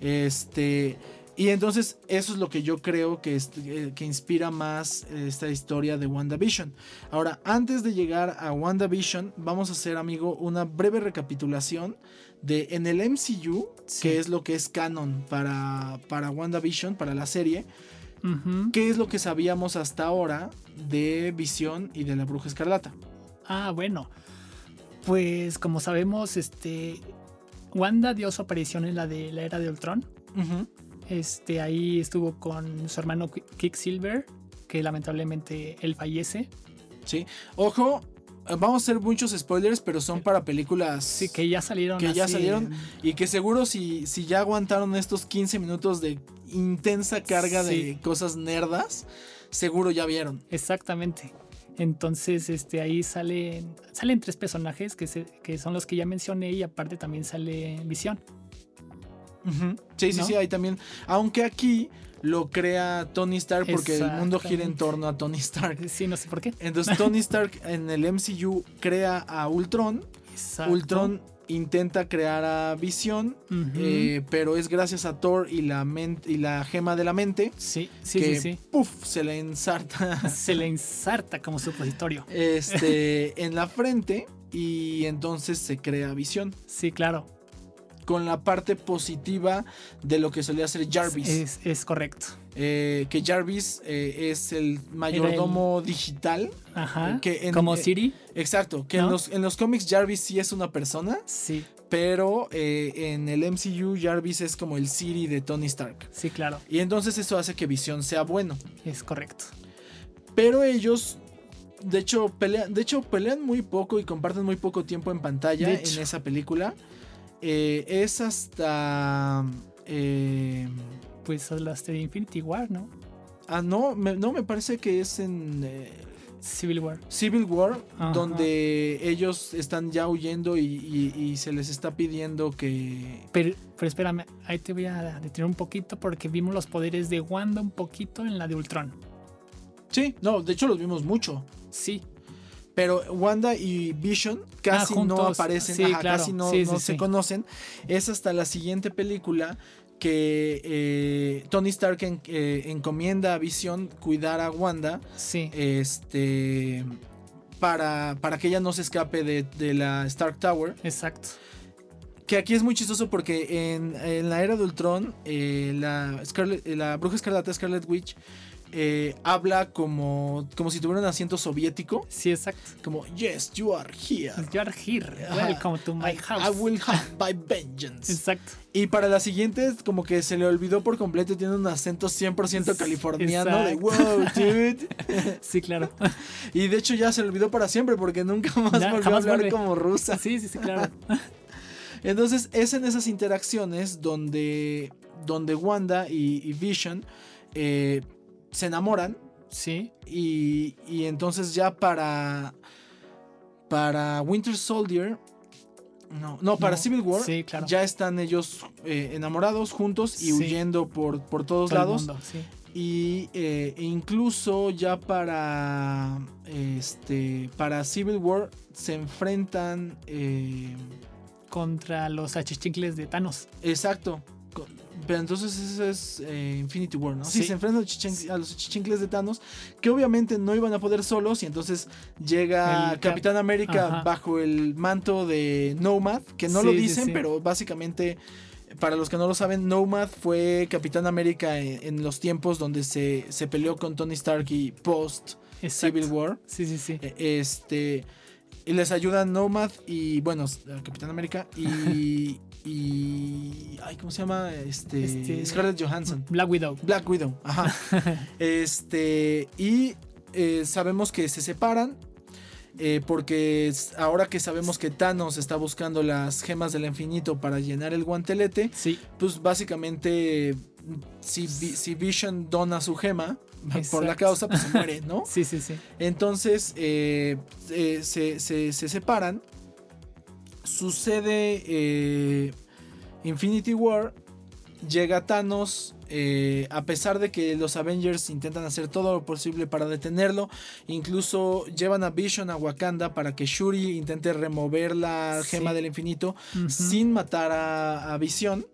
Este. Y entonces eso es lo que yo creo que, eh, que inspira más esta historia de WandaVision. Ahora, antes de llegar a WandaVision, vamos a hacer, amigo, una breve recapitulación de en el MCU, que es lo que es canon para, para WandaVision, para la serie. ¿Qué es lo que sabíamos hasta ahora de Visión y de la Bruja Escarlata? Ah, bueno. Pues como sabemos, este Wanda dio su aparición en la de la era de Ultron. Este, ahí estuvo con su hermano Quicksilver, que lamentablemente él fallece. Sí. Ojo, vamos a hacer muchos spoilers, pero son para películas. Sí, que ya salieron. Que ya salieron. Y que seguro si, si ya aguantaron estos 15 minutos de intensa carga de cosas nerdas, seguro ya vieron. Exactamente. Entonces, este, ahí salen, salen tres personajes que, que son los que ya mencioné y aparte también sale Visión. Sí, sí, sí, ahí también. Aunque aquí lo crea Tony Stark porque el mundo gira en torno a Tony Stark. (laughs) Sí, no sé por qué. Entonces Tony Stark en el MCU crea a Ultron. Ultron intenta crear a Visión, eh, pero es gracias a Thor y la, y la gema de la mente. Sí, sí, que, sí, Puff, se le ensarta. (laughs) Se le ensarta como supositorio. Este, (laughs) en la frente y entonces se crea Visión. Sí, claro con la parte positiva de lo que solía ser Jarvis. Es, correcto. Eh, que Jarvis eh, es el mayordomo digital. Ajá. Que como Siri. Exacto. Que en, los, en los cómics Jarvis sí es una persona. Sí. Pero eh, en el MCU Jarvis es como el Siri de Tony Stark. Sí, claro. Y entonces eso hace que Visión sea bueno. Es correcto. Pero ellos de hecho, pelean, de hecho, pelean muy poco y comparten muy poco tiempo en pantalla en esa película. Eh, es hasta. Eh, pues hasta de Infinity War, ¿no? Ah, no, me, no, me parece que es en. Eh, Civil War. Civil War, donde ellos están ya huyendo y, se les está pidiendo que. Pero, pero espérame, ahí te voy a detener un poquito porque vimos los poderes de Wanda un poquito en la de Ultron. Sí, no, de hecho los vimos mucho. Sí, pero Wanda y Vision casi ah, no aparecen, casi no, se conocen. Es hasta la siguiente película que eh, Tony Stark eh, encomienda a Vision cuidar a Wanda. Sí. Este. Para, para que ella no se escape de, la Stark Tower. Exacto. Que aquí es muy chistoso porque en, la era de Ultron, eh, la, la bruja escarlata Scarlet Witch eh, habla como, como si tuviera un asiento soviético. Sí, exacto. Como, yes, you are here. You are here. Welcome to my house. I will have by vengeance. Exacto. Y para la siguiente, como que se le olvidó por completo, tiene un acento 100% californiano de wow, (laughs) dude. sí, claro. (laughs) y de hecho ya se le olvidó para siempre porque nunca más volvió a hablar como rusa. Sí, sí, sí, claro. (laughs) Entonces es en esas interacciones donde, donde Wanda y, Vision eh, se enamoran. Sí. Y, y entonces ya para. Para Winter Soldier. No, no, para Civil War. Ya están ellos eh, enamorados juntos y huyendo por, por todos lados. Y eh, e incluso ya para. Este. Para Civil War se enfrentan. Eh, Contra los achichincles de Thanos. Exacto. Pero entonces eso es eh, Infinity War, ¿no? Sí, se enfrentan a los chichincles de Thanos, que obviamente no iban a poder solos, y entonces llega Capitán América bajo el manto de Nomad, que no lo dicen, pero básicamente, para los que no lo saben, Nomad fue Capitán América en, los tiempos donde se, se, peleó con Tony Stark y post Civil War. Sí, sí, sí. E, este. Y les ayuda Nomad y, bueno, Capitán América y, (laughs) y. Ay, ¿cómo se llama? Este, este, Scarlett Johansson. Black Widow. Black Widow, ajá. (laughs) este. Y eh, sabemos que se separan. Eh, porque ahora que sabemos que Thanos está buscando las gemas del infinito para llenar el guantelete, sí. pues básicamente si, si Vision dona su gema por la causa, pues se muere, ¿no? (laughs) sí, sí, sí. Entonces eh, se, se, se separan sucede eh, Infinity War, llega Thanos, eh, a pesar de que los Avengers intentan hacer todo lo posible para detenerlo, incluso llevan a Vision a Wakanda para que Shuri intente remover la gema del infinito sin matar a, Vision.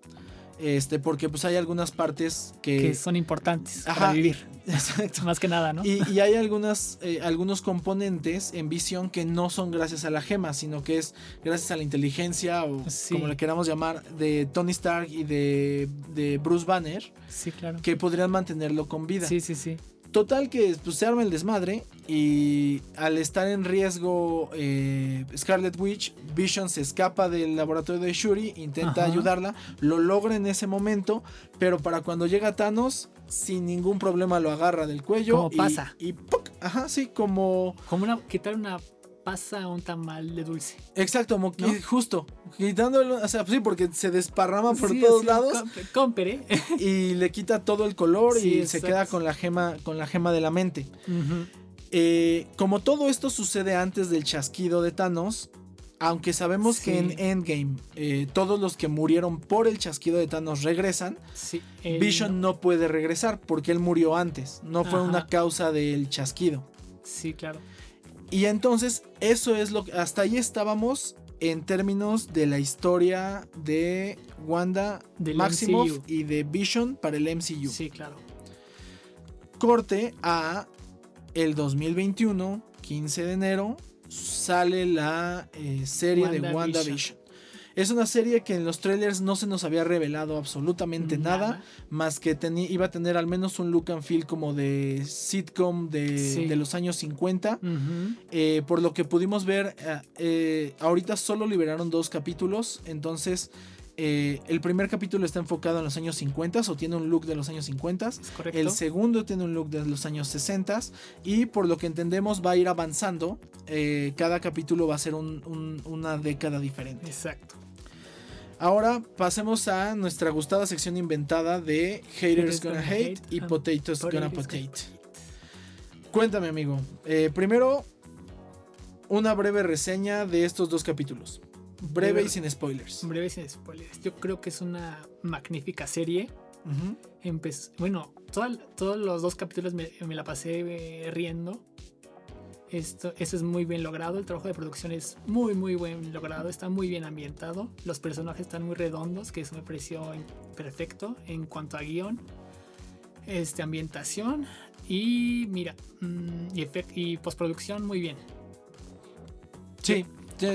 Este, porque pues hay algunas partes que, que son importantes para vivir. (laughs) Exacto. Más que nada, ¿no? Y, hay algunas, eh, algunos componentes en visión que no son gracias a la gema, sino que es gracias a la inteligencia o como le queramos llamar, de Tony Stark y de, de Bruce Banner. Sí, claro. Que podrían mantenerlo con vida. Sí, sí, sí. Total que pues, se arma el desmadre y al estar en riesgo eh, Scarlet Witch, Vision se escapa del laboratorio de Shuri, intenta ayudarla, lo logra en ese momento, pero para cuando llega Thanos, sin ningún problema lo agarra del cuello. Como pasa. Y, ajá, sí, como... Como una, quitar una pasa un tamal de dulce. Exacto, justo. Quitándolo, o sea, sí, porque se desparrama por todos lados. Compere. (laughs) y le quita todo el color y se queda con la gema, con la gema de la mente. Eh, como todo esto sucede antes del chasquido de Thanos, aunque sabemos que en Endgame eh, todos los que murieron por el chasquido de Thanos regresan, Vision no puede regresar porque él murió antes, no fue una causa del chasquido. Sí, claro. Y entonces, eso es lo que. Hasta ahí estábamos en términos de la historia de Wanda Maximoff y de Vision para el MCU. Sí, claro. Corte a el 2021, 15 de enero, sale la eh, serie de WandaVision. Es una serie que en los trailers no se nos había revelado absolutamente nada, más que iba a tener al menos un look and feel como de sitcom de, los años 50. Eh, por lo que pudimos ver, eh, eh, ahorita solo liberaron dos capítulos, entonces... el primer capítulo está enfocado en los años 50 o tiene un look de los años 50. El segundo tiene un look de los años 60 y por lo que entendemos va a ir avanzando. cada capítulo va a ser una década diferente. Exacto. Ahora pasemos a nuestra gustada sección inventada de Haters Gonna Hate, y Potatoes Gonna Potate. Cuéntame, amigo. Eh, primero, una breve reseña de estos dos capítulos. Breve, y sin spoilers. Breve y sin spoilers. Yo creo que es una magnífica serie. bueno, todos los dos capítulos me, la pasé eh, riendo. Esto, es muy bien logrado, el trabajo de producción es muy muy bien logrado, está muy bien ambientado, los personajes están muy redondos, que eso me pareció perfecto en cuanto a guion, este, ambientación y mira, mm, y, y postproducción muy bien. Sí,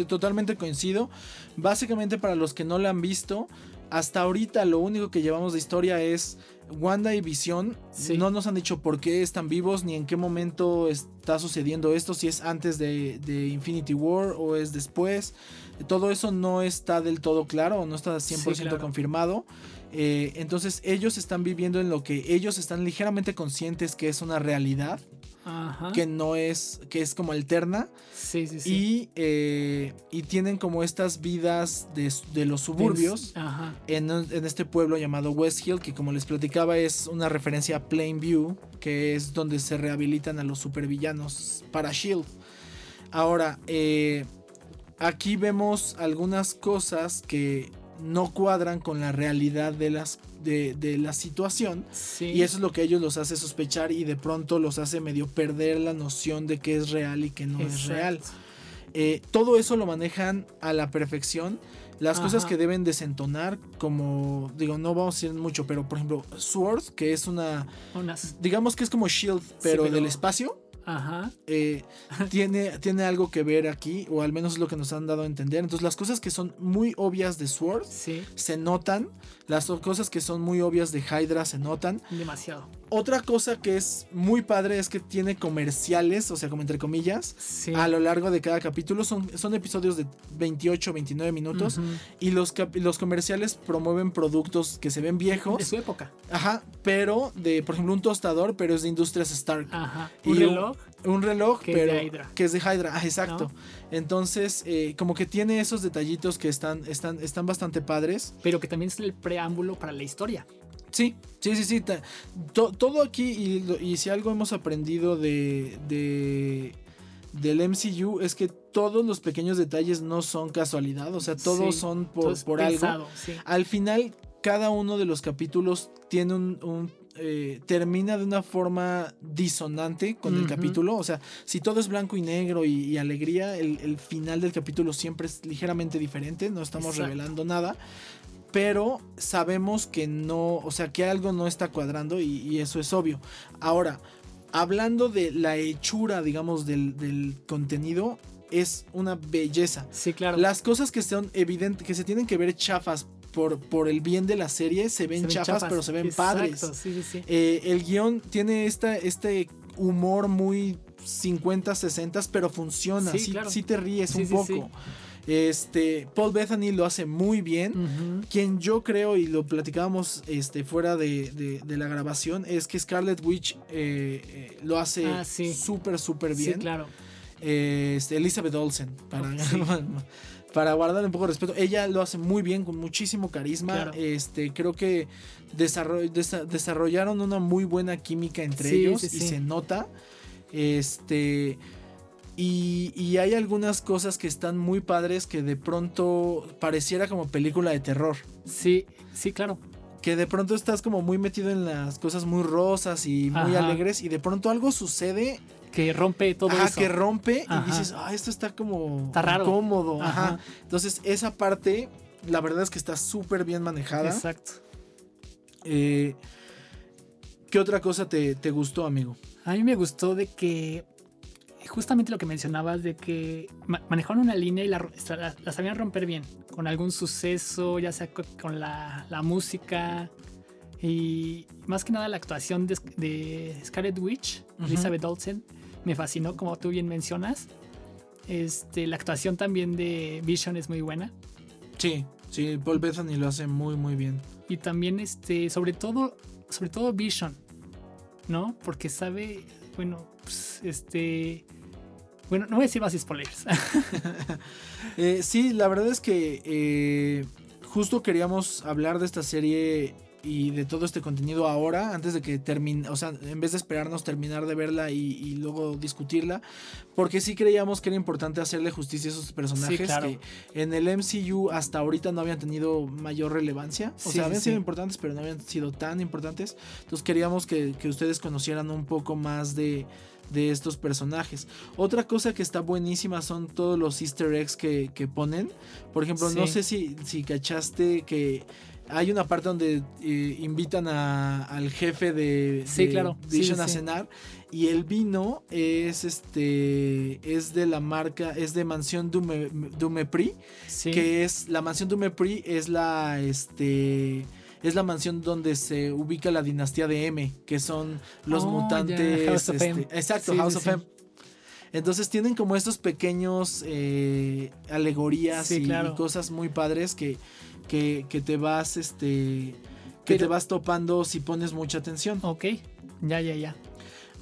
totalmente coincido. Básicamente para los que no la han visto, hasta ahorita lo único que llevamos de historia es Wanda y Visión no nos han dicho por qué están vivos ni en qué momento está sucediendo esto, si es antes de, Infinity War o es después. Todo eso no está del todo claro no está 100% confirmado. Eh, entonces ellos están viviendo en lo que ellos están ligeramente conscientes que es una realidad que no es, que es como alterna. Sí, sí, sí. Y, eh, y tienen como estas vidas de, los suburbios en, este pueblo llamado West Hill, que como les platicaba es una referencia a Plainview, que es donde se rehabilitan a los supervillanos para Shield. Ahora, eh, aquí vemos algunas cosas que no cuadran con la realidad de, las, de, la situación. Y eso es lo que ellos los hace sospechar y de pronto los hace medio perder la noción de que es real y que no es real. Eh, todo eso lo manejan a la perfección. Las cosas que deben desentonar, como digo, no vamos a decir mucho, pero por ejemplo, Sword, que es una. Digamos que es como Shield, pero, del espacio. Ajá. Eh, (laughs) tiene, tiene algo que ver aquí, o al menos es lo que nos han dado a entender. Entonces, las cosas que son muy obvias de Sword se notan. Las cosas que son muy obvias de Hydra se notan. Demasiado. Otra cosa que es muy padre es que tiene comerciales, o sea, como entre comillas, a lo largo de cada capítulo. Son, son episodios de 28, 29 minutos. Y los, los comerciales promueven productos que se ven viejos. De su época. Ajá, pero de, por ejemplo, un tostador, pero es de Industrias Stark. Ajá. Un reloj. Un, reloj, que pero. Es de Hydra. Que es de Hydra, ah, exacto. Entonces, eh, como que tiene esos detallitos que están, están, están bastante padres. Pero que también es el preámbulo para la historia. Sí, sí, sí, sí. todo aquí, y, si algo hemos aprendido de, de, del MCU, es que todos los pequeños detalles no son casualidad, o sea, todos son por, por algo. Al final, cada uno de los capítulos tiene un, eh, termina de una forma disonante con el capítulo. O sea, si todo es blanco y negro y, alegría, el, final del capítulo siempre es ligeramente diferente. No estamos revelando nada. Pero sabemos que no, o sea, que algo no está cuadrando y, eso es obvio. Ahora, hablando de la hechura, digamos, del, contenido, es una belleza. Sí, claro. Las cosas que son evidentes, que se tienen que ver chafas por, por el bien de la serie, se ven, chafas, pero se ven padres. Sí, sí, sí. Eh, el guion tiene esta, este humor muy 50, 60, pero funciona. Sí, sí, te ríes un poco. Este, Paul Bethany lo hace muy bien. Quien yo creo, y lo platicábamos este, fuera de, la grabación, es que Scarlet Witch eh, eh, lo hace ah, súper, súper bien. Sí, claro. Este, Elizabeth Olsen, para, (laughs) para guardar un poco de respeto. Ella lo hace muy bien, con muchísimo carisma. Este, creo que desarrollaron una muy buena química entre ellos y se nota. Este. Y, hay algunas cosas que están muy padres que de pronto pareciera como película de terror. Sí, sí, claro. Que de pronto estás como muy metido en las cosas muy rosas y muy alegres y de pronto algo sucede. Que rompe todo ajá, que rompe y dices, ah, esto está como está raro. incómodo. Ajá. Entonces esa parte, la verdad es que está súper bien manejada. Exacto. Eh, ¿Qué otra cosa te, te gustó, amigo? A mí me gustó de que justamente lo que mencionabas de que manejaron una línea y la, sabían romper bien, con algún suceso, ya sea con la, música y más que nada la actuación de, Scarlet Witch, Elizabeth Olsen, me fascinó como tú bien mencionas. Este, la actuación también de Vision es muy buena. Sí, sí, Paul Bethany lo hace muy muy bien. Y también este, sobre todo, sobre todo Vision, ¿no? Porque sabe, bueno, pues, este bueno, no voy a decir más spoilers. (laughs) Eh, sí, la verdad es que eh, justo queríamos hablar de esta serie y de todo este contenido ahora, antes de que termine, o sea, en vez de esperarnos terminar de verla y, luego discutirla, porque sí creíamos que era importante hacerle justicia a esos personajes que en el MCU hasta ahorita no habían tenido mayor relevancia, o sea, habían sido importantes, pero no habían sido tan importantes, entonces queríamos que ustedes conocieran un poco más de de estos personajes. Otra cosa que está buenísima son todos los easter eggs que, ponen. Por ejemplo, no sé si, si cachaste que hay una parte donde eh, invitan a, al jefe de, sí, claro. A cenar y el vino es este es de la marca es de Mansión Dume, Dumepri que es la Mansión Dumepri es la este es la mansión donde se ubica la dinastía de M, que son los oh, mutantes. House of este, exacto, House of M. Entonces tienen como estos pequeños eh, alegorías y, cosas muy padres que, que, te vas, este, que te vas topando si pones mucha atención. Ok, ya, ya, ya.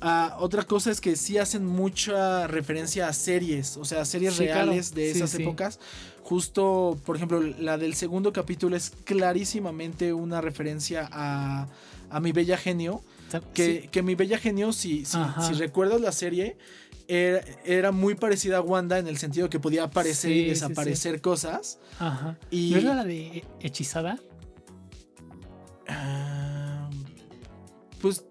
Ah, otra cosa es que sí hacen mucha referencia a series, o sea, series reales de esas épocas. Justo, por ejemplo, la del segundo capítulo es clarísimamente una referencia a, a Mi Bella Genio. Que, que Mi Bella Genio, si, si, recuerdas la serie, era, muy parecida a Wanda en el sentido que podía aparecer y desaparecer cosas. Ajá. Y, ¿No era la de hechizada? Ah, pues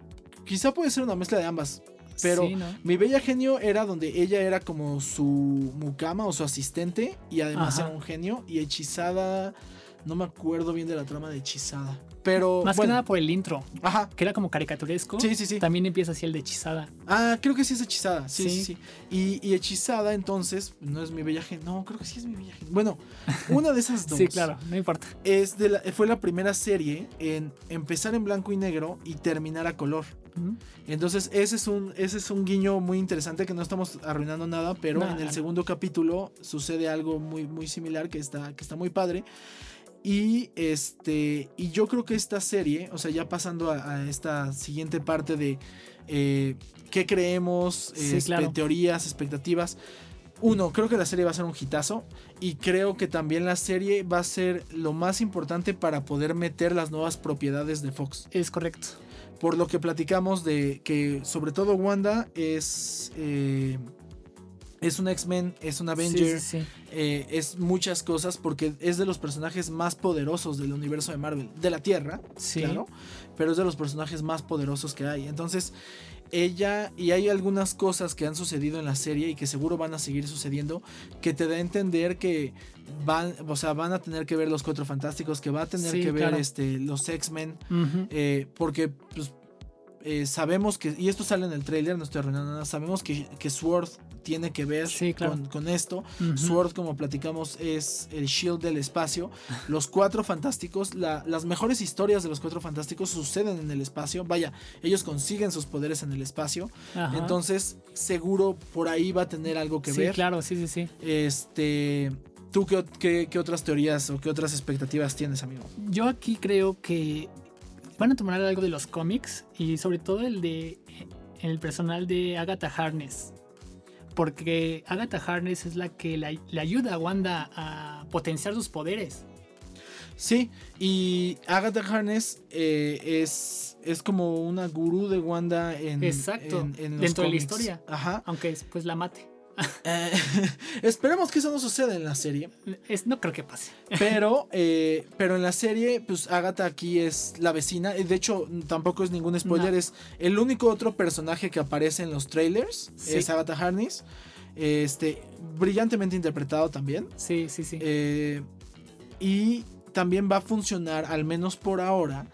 Quizá puede ser una mezcla de ambas. Pero mi bella genio era donde ella era como su mucama o su asistente y además era un genio. Y hechizada, no me acuerdo bien de la trama de hechizada. Pero. Más que nada por el intro. Ajá. Que era como caricaturesco. Sí, sí, sí. También empieza así el de hechizada. Ah, creo que sí es hechizada. Sí, sí, sí. Y, hechizada, entonces, no es mi bella genio. No, creo que sí es mi bella genio. Bueno, (laughs) una de esas dos. sí, claro, no importa. Es de la, fue la primera serie en empezar en blanco y negro y terminar a color. Entonces, ese es, un, ese es un guiño muy interesante que no estamos arruinando nada, pero en el segundo capítulo sucede algo muy, muy similar que está, que está muy padre. Y este. Y yo creo que esta serie, o sea, ya pasando a, esta siguiente parte de eh, qué creemos, este, teorías, expectativas. Uno, creo que la serie va a ser un hitazo. Y creo que también la serie va a ser lo más importante para poder meter las nuevas propiedades de Fox. Es correcto. Por lo que platicamos de que, sobre todo, Wanda es. Eh, es un X-Men, es un Avenger, eh, es muchas cosas porque es de los personajes más poderosos del universo de Marvel, de la Tierra, claro, pero es de los personajes más poderosos que hay. Entonces, ella y hay algunas cosas que han sucedido en la serie y que seguro van a seguir sucediendo que te da a entender que van, o sea, van a tener que ver los Cuatro Fantásticos, que va a tener que ver este, los X-Men, eh, porque pues, eh, sabemos que, y esto sale en el trailer, no estoy arruinando nada, sabemos que, que Sword tiene que ver con, esto. Sword, como platicamos, es el Shield del espacio. (laughs) Los Cuatro Fantásticos, las mejores historias de los Cuatro Fantásticos suceden en el espacio. Vaya, ellos consiguen sus poderes en el espacio. Entonces, seguro por ahí va a tener algo que ver. Sí, claro, sí, sí, sí. Este. ¿Tú qué, qué, otras teorías o qué otras expectativas tienes, amigo? Yo aquí creo que van a tomar algo de los cómics y sobre todo el de el personal de Agatha Harness. Porque Agatha Harness es la que le, ayuda a Wanda a potenciar sus poderes. Sí, y Agatha Harness eh, es, es como una gurú de Wanda en, Exacto, dentro de la historia. Ajá. Aunque después la mate. Eh, (laughs) esperemos que eso no suceda en la serie. Es, no creo que pase. Pero, (laughs) eh, pero en la serie, pues Agatha aquí es la vecina. De hecho, tampoco es ningún spoiler. Es el único otro personaje que aparece en los trailers. Es Agatha Harness. Este, brillantemente interpretado también. Sí, sí, sí. Eh, y también va a funcionar, al menos por ahora,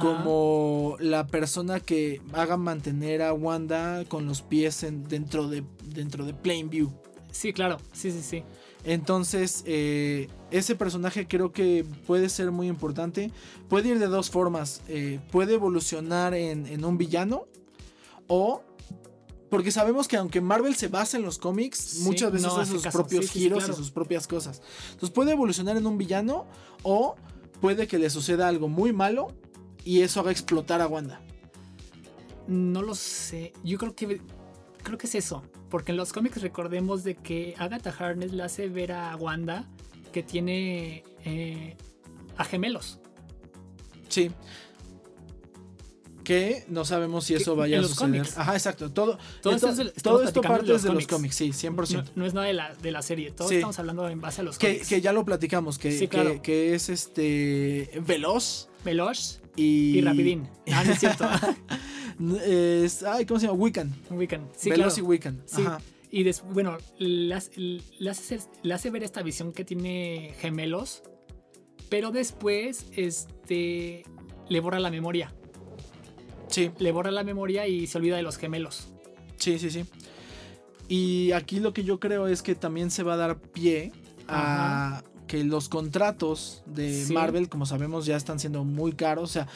como la persona que haga mantener a Wanda con los pies dentro, de, dentro de Plainview. Sí, claro, sí, sí, sí. Entonces, eh, ese personaje creo que puede ser muy importante. Puede ir de dos formas. Eh, puede evolucionar en, un villano o porque sabemos que aunque Marvel se basa en los cómics, muchas veces hace sus propios giros y sus propias cosas. Entonces puede evolucionar en un villano o puede que le suceda algo muy malo y eso haga explotar a Wanda. No lo sé. Yo creo que creo que es eso, porque en los cómics recordemos de que Agatha Harness le hace ver a Wanda que tiene eh, a gemelos. Sí que no sabemos si eso vaya a suceder. Ajá, exacto. Todo, todo, esto, parte de los, cómics, sí, 100%. No, es nada de la, de la serie, todos estamos hablando en base a los que, cómics. Que ya lo platicamos, que, que, es este veloz. Veloz y, rapidín. (laughs) Ah, no es cierto. es, ay, ¿cómo se llama? Wiccan. Wiccan, sí, Veloz y Wiccan. Ajá. Y bueno, le hace, ver esta visión que tiene gemelos, pero después este, le borra la memoria. Sí. Le borra la memoria y se olvida de los gemelos. Sí, sí, sí. Y aquí lo que yo creo es que también se va a dar pie a que los contratos de Marvel, como sabemos, ya están siendo muy caros. O sea,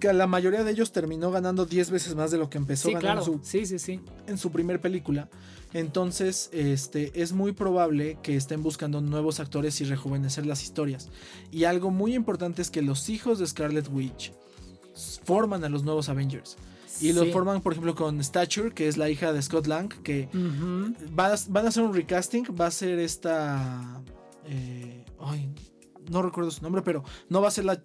que la mayoría de ellos terminó ganando 10 veces más de lo que empezó ganando su, sí, sí, sí. en su primer película. Entonces, este, es muy probable que estén buscando nuevos actores y rejuvenecer las historias. Y algo muy importante es que los hijos de Scarlet Witch forman a los nuevos Avengers. Y lo forman, por ejemplo, con Stature, que es la hija de Scott Lang, que van a hacer un recasting. Va a ser esta. Eh, ay, no recuerdo su nombre, pero no va a ser la,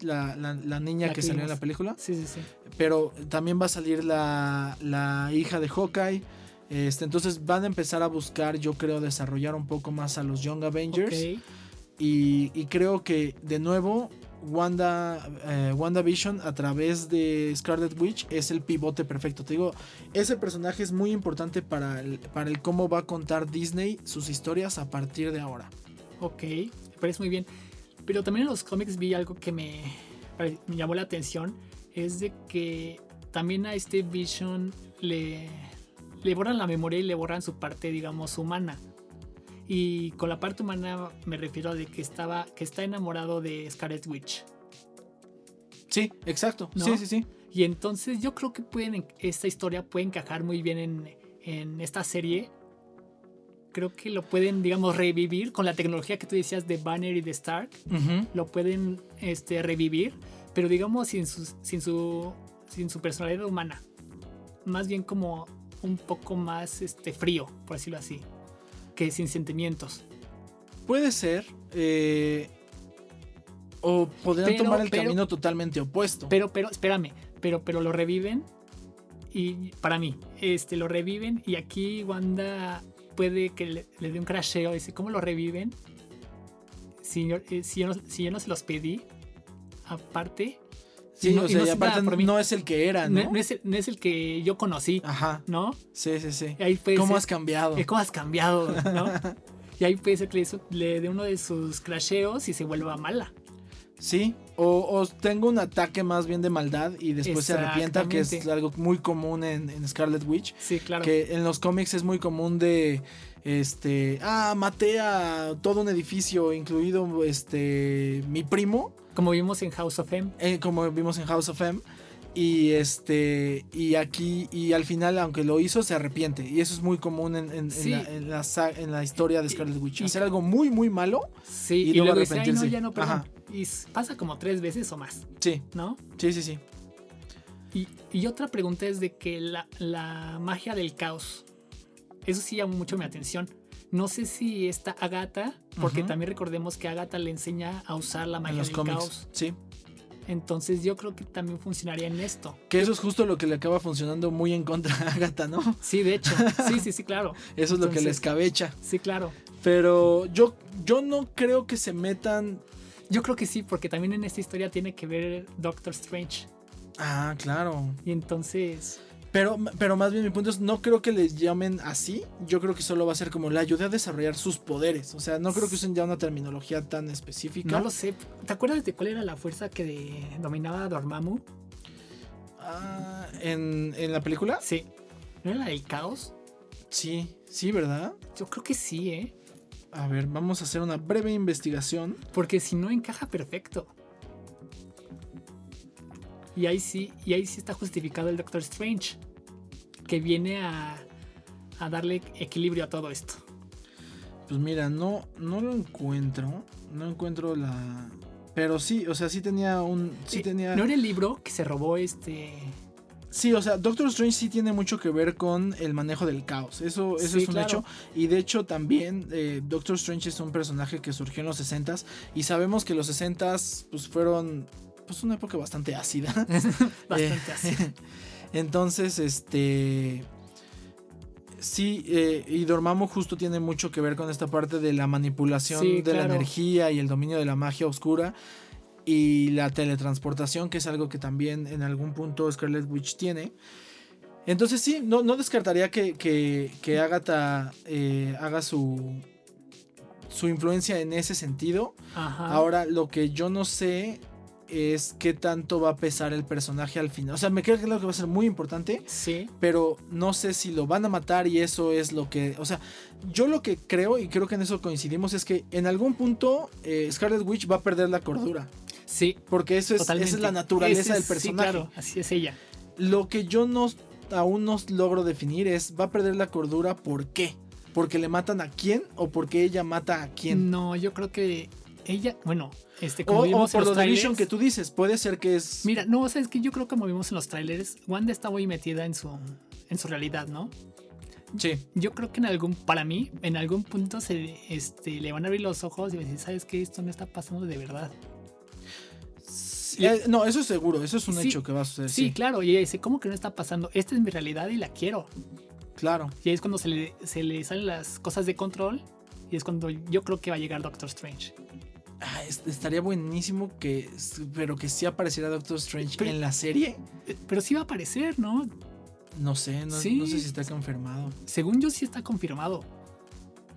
niña que, salió en la película. Sí, sí, sí. Pero también va a salir la, hija de Hawkeye. Este, entonces van a empezar a buscar, yo creo, desarrollar un poco más a los Young Avengers. Y, y, creo que, de nuevo, Wanda, eh, WandaVision a través de Scarlet Witch es el pivote perfecto. Te digo, ese personaje es muy importante para el, para el cómo va a contar Disney sus historias a partir de ahora. Ok, me parece muy bien. Pero también en los cómics vi algo que me, me llamó la atención. Es de que también a este Vision le, le borran la memoria y le borran su parte, digamos, humana. Y con la parte humana me refiero a de que estaba, que está enamorado de Scarlet Witch. Sí, exacto. Sí, sí, sí. Y entonces yo creo que pueden, esta historia puede encajar muy bien en, en esta serie. Creo que lo pueden, digamos, revivir con la tecnología que tú decías de Banner y de Stark. Lo pueden este, revivir, pero digamos sin su, sin, su, sin su personalidad humana. Más bien como un poco más este, frío, por decirlo así que sin sentimientos. Puede ser. Eh, o podrían tomar el camino totalmente opuesto. Pero, pero, espérame. Pero, pero lo reviven. Y para mí, este, lo reviven. Y aquí Wanda puede que le, dé un crasheo. Dice, ¿cómo lo reviven? Si eh, si, yo no, si yo no se los pedí. Aparte. Sí, o sea, y aparte no es el que era, ¿no? No, es el, que yo conocí. Ajá. ¿No? Sí, sí, sí. ¿Cómo has cambiado? ¿Cómo has cambiado? ¿no? (laughs) y ahí puede ser que le, dé uno de sus crasheos y se vuelva mala. Sí, o, tengo un ataque más bien de maldad y después se arrepienta, que es algo muy común en, Scarlet Witch. Sí, claro. Que en los cómics es muy común de este, ah, maté a todo un edificio, incluido este mi primo. Como vimos en House of M. Eh, como vimos en House of M. Y este. Y aquí. Y al final, aunque lo hizo, se arrepiente. Y eso es muy común en, en, la, historia de Scarlet Witch. Hacer algo muy, muy malo. Sí, y, luego arrepentirse. no, ya no, Y pasa como tres veces o más. Sí. ¿No? Sí, sí, sí. Y, y otra pregunta es de que la, la magia del caos. Eso sí llama mucho mi atención. No sé si esta Agatha, porque también recordemos que Agatha le enseña a usar la magia del caos. Sí. Entonces yo creo que también funcionaría en esto. Que eso es justo lo que le acaba funcionando muy en contra a Agatha, ¿no? (laughs) Sí, de hecho. Sí, sí, sí, claro. (laughs) eso es lo que le escabecha. Sí, claro. Pero yo, yo no creo que se metan. Yo creo que sí, porque también en esta historia tiene que ver Doctor Strange. Ah, claro. Y entonces. Pero, pero más bien mi punto es, no creo que les llamen así. Yo creo que solo va a ser como la ayuda a desarrollar sus poderes. O sea, no creo que usen ya una terminología tan específica. No lo sé. ¿Te acuerdas de cuál era la fuerza que dominaba a Dormammu? Ah, ¿en, ¿en, la película? Sí. ¿No era la del caos? Sí, sí, ¿verdad? Yo creo que sí, ¿eh? A ver, vamos a hacer una breve investigación. Porque si no encaja perfecto. Y ahí sí, y ahí sí está justificado el Doctor Strange, que viene a, a darle equilibrio a todo esto. Pues mira, no, no lo encuentro. No encuentro la. Pero sí, o sea, sí tenía un. Sí tenía... ¿No era el libro que se robó este. Sí, o sea, Doctor Strange sí tiene mucho que ver con el manejo del caos. Eso, eso es un hecho. Y de hecho, también eh, Doctor Strange es un personaje que surgió en los 60 Y sabemos que los 60 pues, fueron pues una época bastante ácida. (laughs) bastante eh, ácida. Entonces, este... Sí, eh, y Dormammu justo tiene mucho que ver con esta parte de la manipulación de la energía y el dominio de la magia oscura y la teletransportación, que es algo que también en algún punto Scarlet Witch tiene. Entonces sí, no, no descartaría que, que, Agatha eh, haga su, su influencia en ese sentido. Ahora, lo que yo no sé es qué tanto va a pesar el personaje al final. O sea, me creo que va a ser muy importante. Sí. Pero no sé si lo van a matar y eso es lo que. O sea, yo lo que creo, y creo que en eso coincidimos, es que en algún punto eh, Scarlet Witch va a perder la cordura. Sí. Porque eso es, esa es la naturaleza del personaje. Sí, claro, así es ella. Lo que yo no aún no logro definir es: ¿va a perder la cordura por qué? ¿Porque le matan a quién o porque ella mata a quién? No, yo creo que ella, bueno, este, como o, por los trailers, que tú dices, puede ser que es. Mira, no, o sea, es que yo creo que como vimos en los trailers, Wanda está muy metida en su, en su realidad, ¿no? Sí. Yo creo que en algún, para mí, en algún punto se, este, le van a abrir los ojos y decir, ¿sabes qué? Esto no está pasando de verdad. Eh, no, eso es seguro, eso es un hecho que va a suceder. Sí, claro, y ella dice, ¿cómo que no está pasando? Esta es mi realidad y la quiero. Claro. Y ahí es cuando se le, se le salen las cosas de control y es cuando yo creo que va a llegar Doctor Strange. Ah, estaría buenísimo que. Pero que sí apareciera Doctor Strange en la serie. Eh, pero sí va a aparecer, ¿no? No sé, no, sé si está confirmado. Según yo sí está confirmado.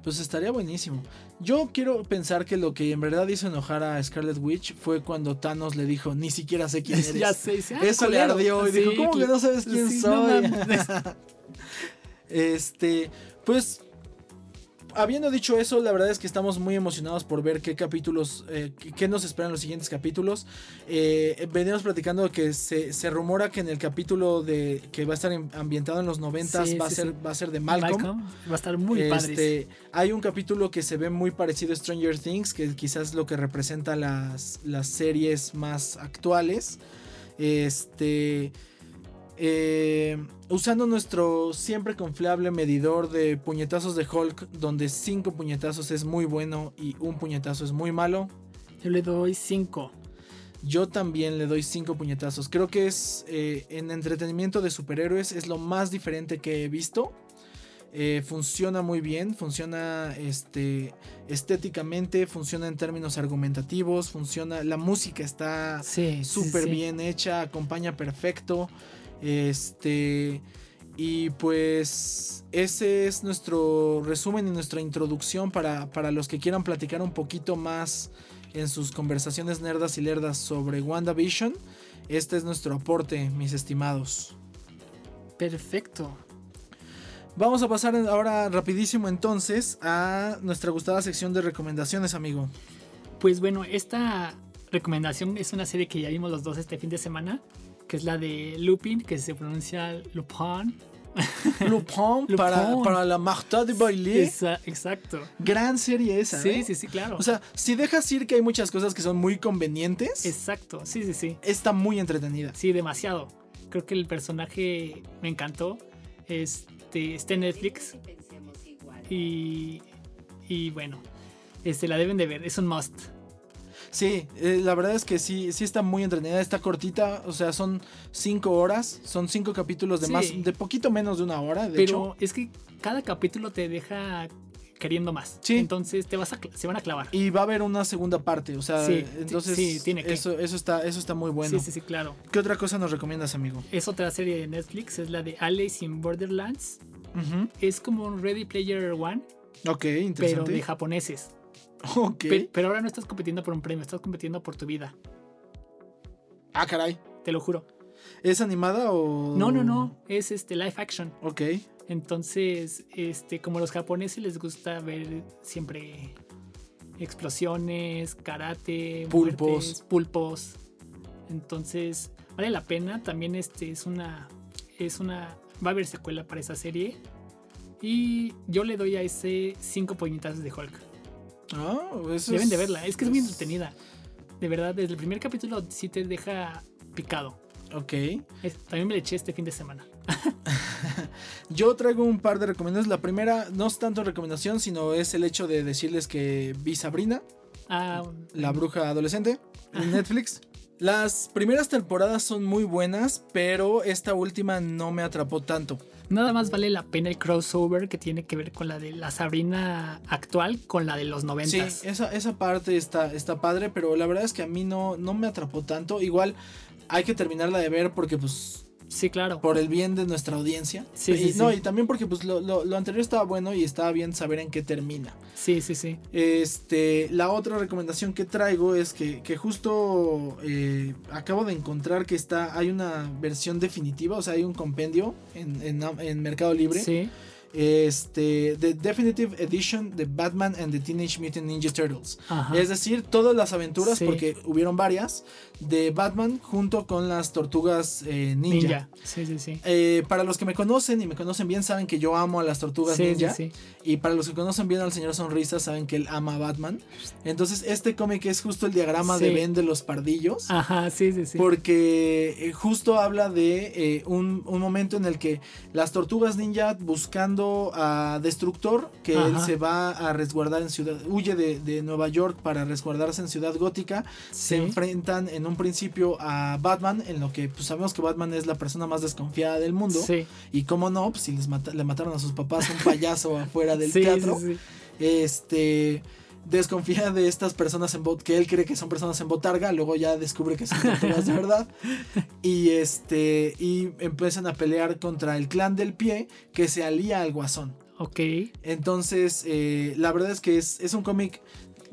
Pues estaría buenísimo. Yo quiero pensar que lo que en verdad hizo enojar a Scarlet Witch fue cuando Thanos le dijo, ni siquiera sé quién (laughs) eres. ya sé, ah, Eso le ardió y dijo, ¿cómo que no sabes quién soy? (laughs) este, pues habiendo dicho eso, la verdad es que estamos muy emocionados por ver qué capítulos, eh, qué nos esperan los siguientes capítulos. Eh, venimos platicando que se, rumora que en el capítulo de que va a estar ambientado en los 90 va, a ser, va a ser de Malcolm. Va a estar muy este, Hay un capítulo que se ve muy parecido a Stranger Things, que quizás es lo que representa las, las series más actuales. Este. Eh, usando nuestro siempre confiable medidor de puñetazos de Hulk, donde 5 puñetazos es muy bueno y un puñetazo es muy malo. Yo le doy 5. Yo también le doy 5 puñetazos. Creo que es eh, en entretenimiento de superhéroes es lo más diferente que he visto. Eh, funciona muy bien, funciona este, estéticamente, funciona en términos argumentativos, funciona, la música está súper bien hecha, acompaña perfecto. Este, y pues ese es nuestro resumen y nuestra introducción para, para los que quieran platicar un poquito más en sus conversaciones nerdas y lerdas sobre WandaVision. Este es nuestro aporte, mis estimados. Perfecto. Vamos a pasar ahora rapidísimo entonces a nuestra gustada sección de recomendaciones, amigo. Pues bueno, esta recomendación es una serie que ya vimos los dos este fin de semana, que es la de Lupin, que se pronuncia Lupin. (laughs) Lupin, Para, para, la Marta de Bailey. exacto. Gran serie esa. Sí, ¿eh? sí, sí, claro. O sea, si dejas ir que hay muchas cosas que son muy convenientes. Exacto, sí, sí, sí. Está muy entretenida. Sí, demasiado. Creo que el personaje me encantó. Es este, está en Netflix. Y, y bueno, este, la deben de ver, es un must. Sí, eh, la verdad es que sí, sí está muy entretenida, está cortita, o sea, son cinco horas, son cinco capítulos de más, de poquito menos de una hora. De Pero es que cada capítulo te deja queriendo más. Sí. Entonces te vas a, se van a clavar. Y va a haber una segunda parte, o sea, entonces sí, tiene que. Eso, eso, está, eso está muy bueno. Sí, sí, sí, claro. ¿Qué otra cosa nos recomiendas, amigo? Es otra serie de Netflix, es la de Alice in Borderlands. Es como un Ready Player One. Ok, interesante. Pero de japoneses. Ok. Pero, ahora no estás compitiendo por un premio, estás compitiendo por tu vida. Ah, caray. Te lo juro. ¿Es animada o.? No, no, no. Es este live action. Ok. Entonces, este, como a los japoneses les gusta ver siempre explosiones, karate, pulpos, pulpos. Entonces, vale la pena. También este es una es una va a haber secuela para esa serie y yo le doy a ese cinco puñetazos de Hulk. Ah, Deben de verla, es que es muy entretenida. De verdad, desde el primer capítulo sí te deja picado. Ok. también me le eché este fin de semana. (laughs) Yo traigo un par de recomendaciones. La primera no es tanto recomendación, sino es el hecho de decirles que vi Sabrina, ah, la bruja adolescente, en Netflix. Las primeras temporadas son muy buenas, pero esta última no me atrapó tanto. Nada más vale la pena el crossover que tiene que ver con la de la Sabrina actual con la de los 90. Sí, esa, esa parte está, está padre, pero la verdad es que a mí no, no me atrapó tanto. Igual hay que terminarla de ver porque pues Sí, claro. Por el bien de nuestra audiencia. Sí, y, sí, no, y también porque pues lo, lo, anterior estaba bueno y estaba bien saber en qué termina. Sí, sí, sí. Este, la otra recomendación que traigo es que, que justo eh, acabo de encontrar que está, hay una versión definitiva, o sea, hay un compendio en, en, en Mercado Libre. Sí este, The Definitive Edition de Batman and the Teenage Mutant Ninja Turtles. Es decir, todas las aventuras, porque hubieron varias, de Batman junto con las tortugas eh, ninja. Sí, sí, sí. Eh, para los que me conocen y me conocen bien, saben que yo amo a las tortugas ninja. Y para los que conocen bien al señor Sonrisa, saben que él ama a Batman. Entonces, este cómic es justo el diagrama de Ben de los pardillos. Ajá, sí, sí, sí. Porque eh, justo habla de un, un momento en el que las tortugas ninja buscando a Destructor, que él se va a resguardar en Ciudad, huye de, Nueva York para resguardarse en Ciudad Gótica. Se enfrentan en un principio a Batman, en lo que pues, sabemos que Batman es la persona más desconfiada del mundo. Y como no, pues, si les le mataron a sus papás un payaso (laughs) afuera del teatro. Este desconfía de estas personas en bot que él cree que son personas en botarga, luego ya descubre que son personas de (laughs) verdad y este y empiezan a pelear contra el clan del pie que se alía al guasón. Ok. Entonces, eh, la verdad es que es, es un cómic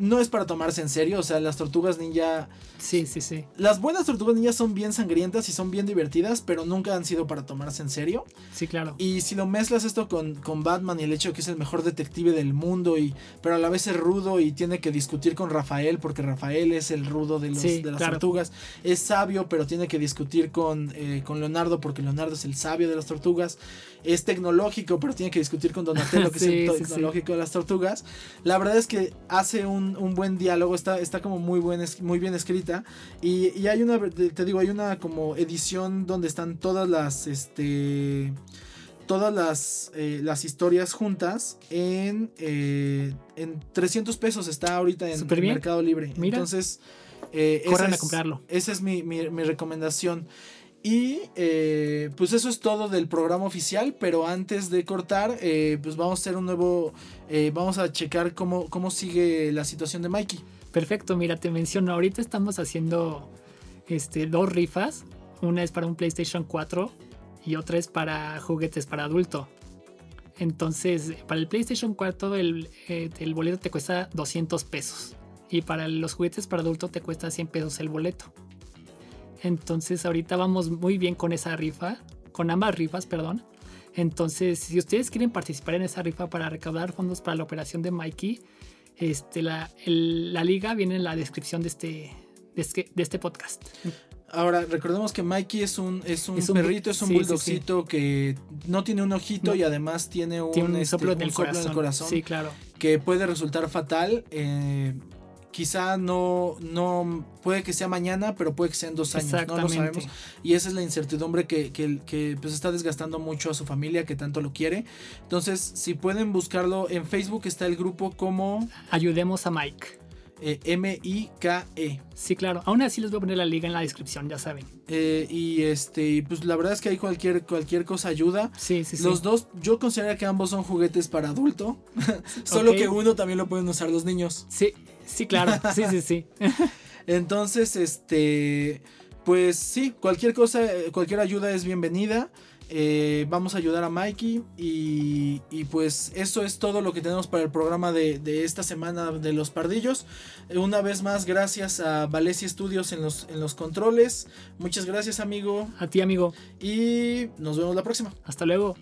no es para tomarse en serio, o sea, las tortugas ninja Sí, sí, sí. Las buenas tortugas ninjas son bien sangrientas y son bien divertidas, pero nunca han sido para tomarse en serio. Sí, claro. Y si lo mezclas esto con, con Batman y el hecho de que es el mejor detective del mundo, y, pero a la vez es rudo y tiene que discutir con Rafael, porque Rafael es el rudo de, los, de las tortugas. Es sabio, pero tiene que discutir con, eh, con Leonardo, porque Leonardo es el sabio de las tortugas. Es tecnológico, pero tiene que discutir con Donatello, que es el (laughs) tecnológico de las tortugas. La verdad es que hace un, un buen diálogo, está, está como muy, buen, muy bien escrita y, hay una, te digo, hay una como edición donde están todas las, este, todas las, eh, las historias juntas en, eh, en 300 pesos. Está ahorita en el Mercado Libre. Entonces, eh, Corran a comprarlo. Esa es mi, mi, recomendación. Y eh, pues eso es todo del programa oficial, pero antes de cortar, eh, pues vamos a hacer un nuevo, eh, vamos a checar cómo, cómo sigue la situación de Mikey. Perfecto, mira, te menciono, ahorita estamos haciendo este, dos rifas, una es para un PlayStation 4 y otra es para juguetes para adulto. Entonces, para el PlayStation 4 el, el boleto te cuesta 200 pesos y para los juguetes para adulto te cuesta 100 pesos el boleto. Entonces ahorita vamos muy bien con esa rifa, con ambas rifas, perdón. Entonces, si ustedes quieren participar en esa rifa para recaudar fondos para la operación de Mikey, este, la, la liga viene en la descripción de este, de este, este podcast. Ahora, recordemos que Mikey es un, es un, perrito, es un sí, que no tiene un ojito y además tiene un, tiene un soplo, en, el corazón. Sí, claro. Que puede resultar fatal. Eh, quizá no, no puede que sea mañana, pero puede que sean dos años, no lo sabemos. Y esa es la incertidumbre que, que, pues está desgastando mucho a su familia que tanto lo quiere. Entonces, si pueden buscarlo en Facebook, está el grupo como Ayudemos a Mike. Eh, M-I-K-E. Sí, claro. Aún así les voy a poner la liga en la descripción, ya saben. Eh, y este, pues la verdad es que hay cualquier, cualquier cosa ayuda. Sí, sí, sí. Los dos, yo considero que ambos son juguetes para adulto. (laughs) Solo que uno también lo pueden usar los niños. Sí, sí, claro. (laughs) Sí, sí, sí. Entonces, este, pues sí, cualquier cosa, cualquier ayuda es bienvenida. Eh, vamos a ayudar a Mikey y, pues eso es todo lo que tenemos para el programa de, esta semana de los pardillos. Eh, una vez más, gracias a Valencia Studios en los, en los controles. Muchas gracias amigo. A ti amigo. Y nos vemos la próxima. Hasta luego.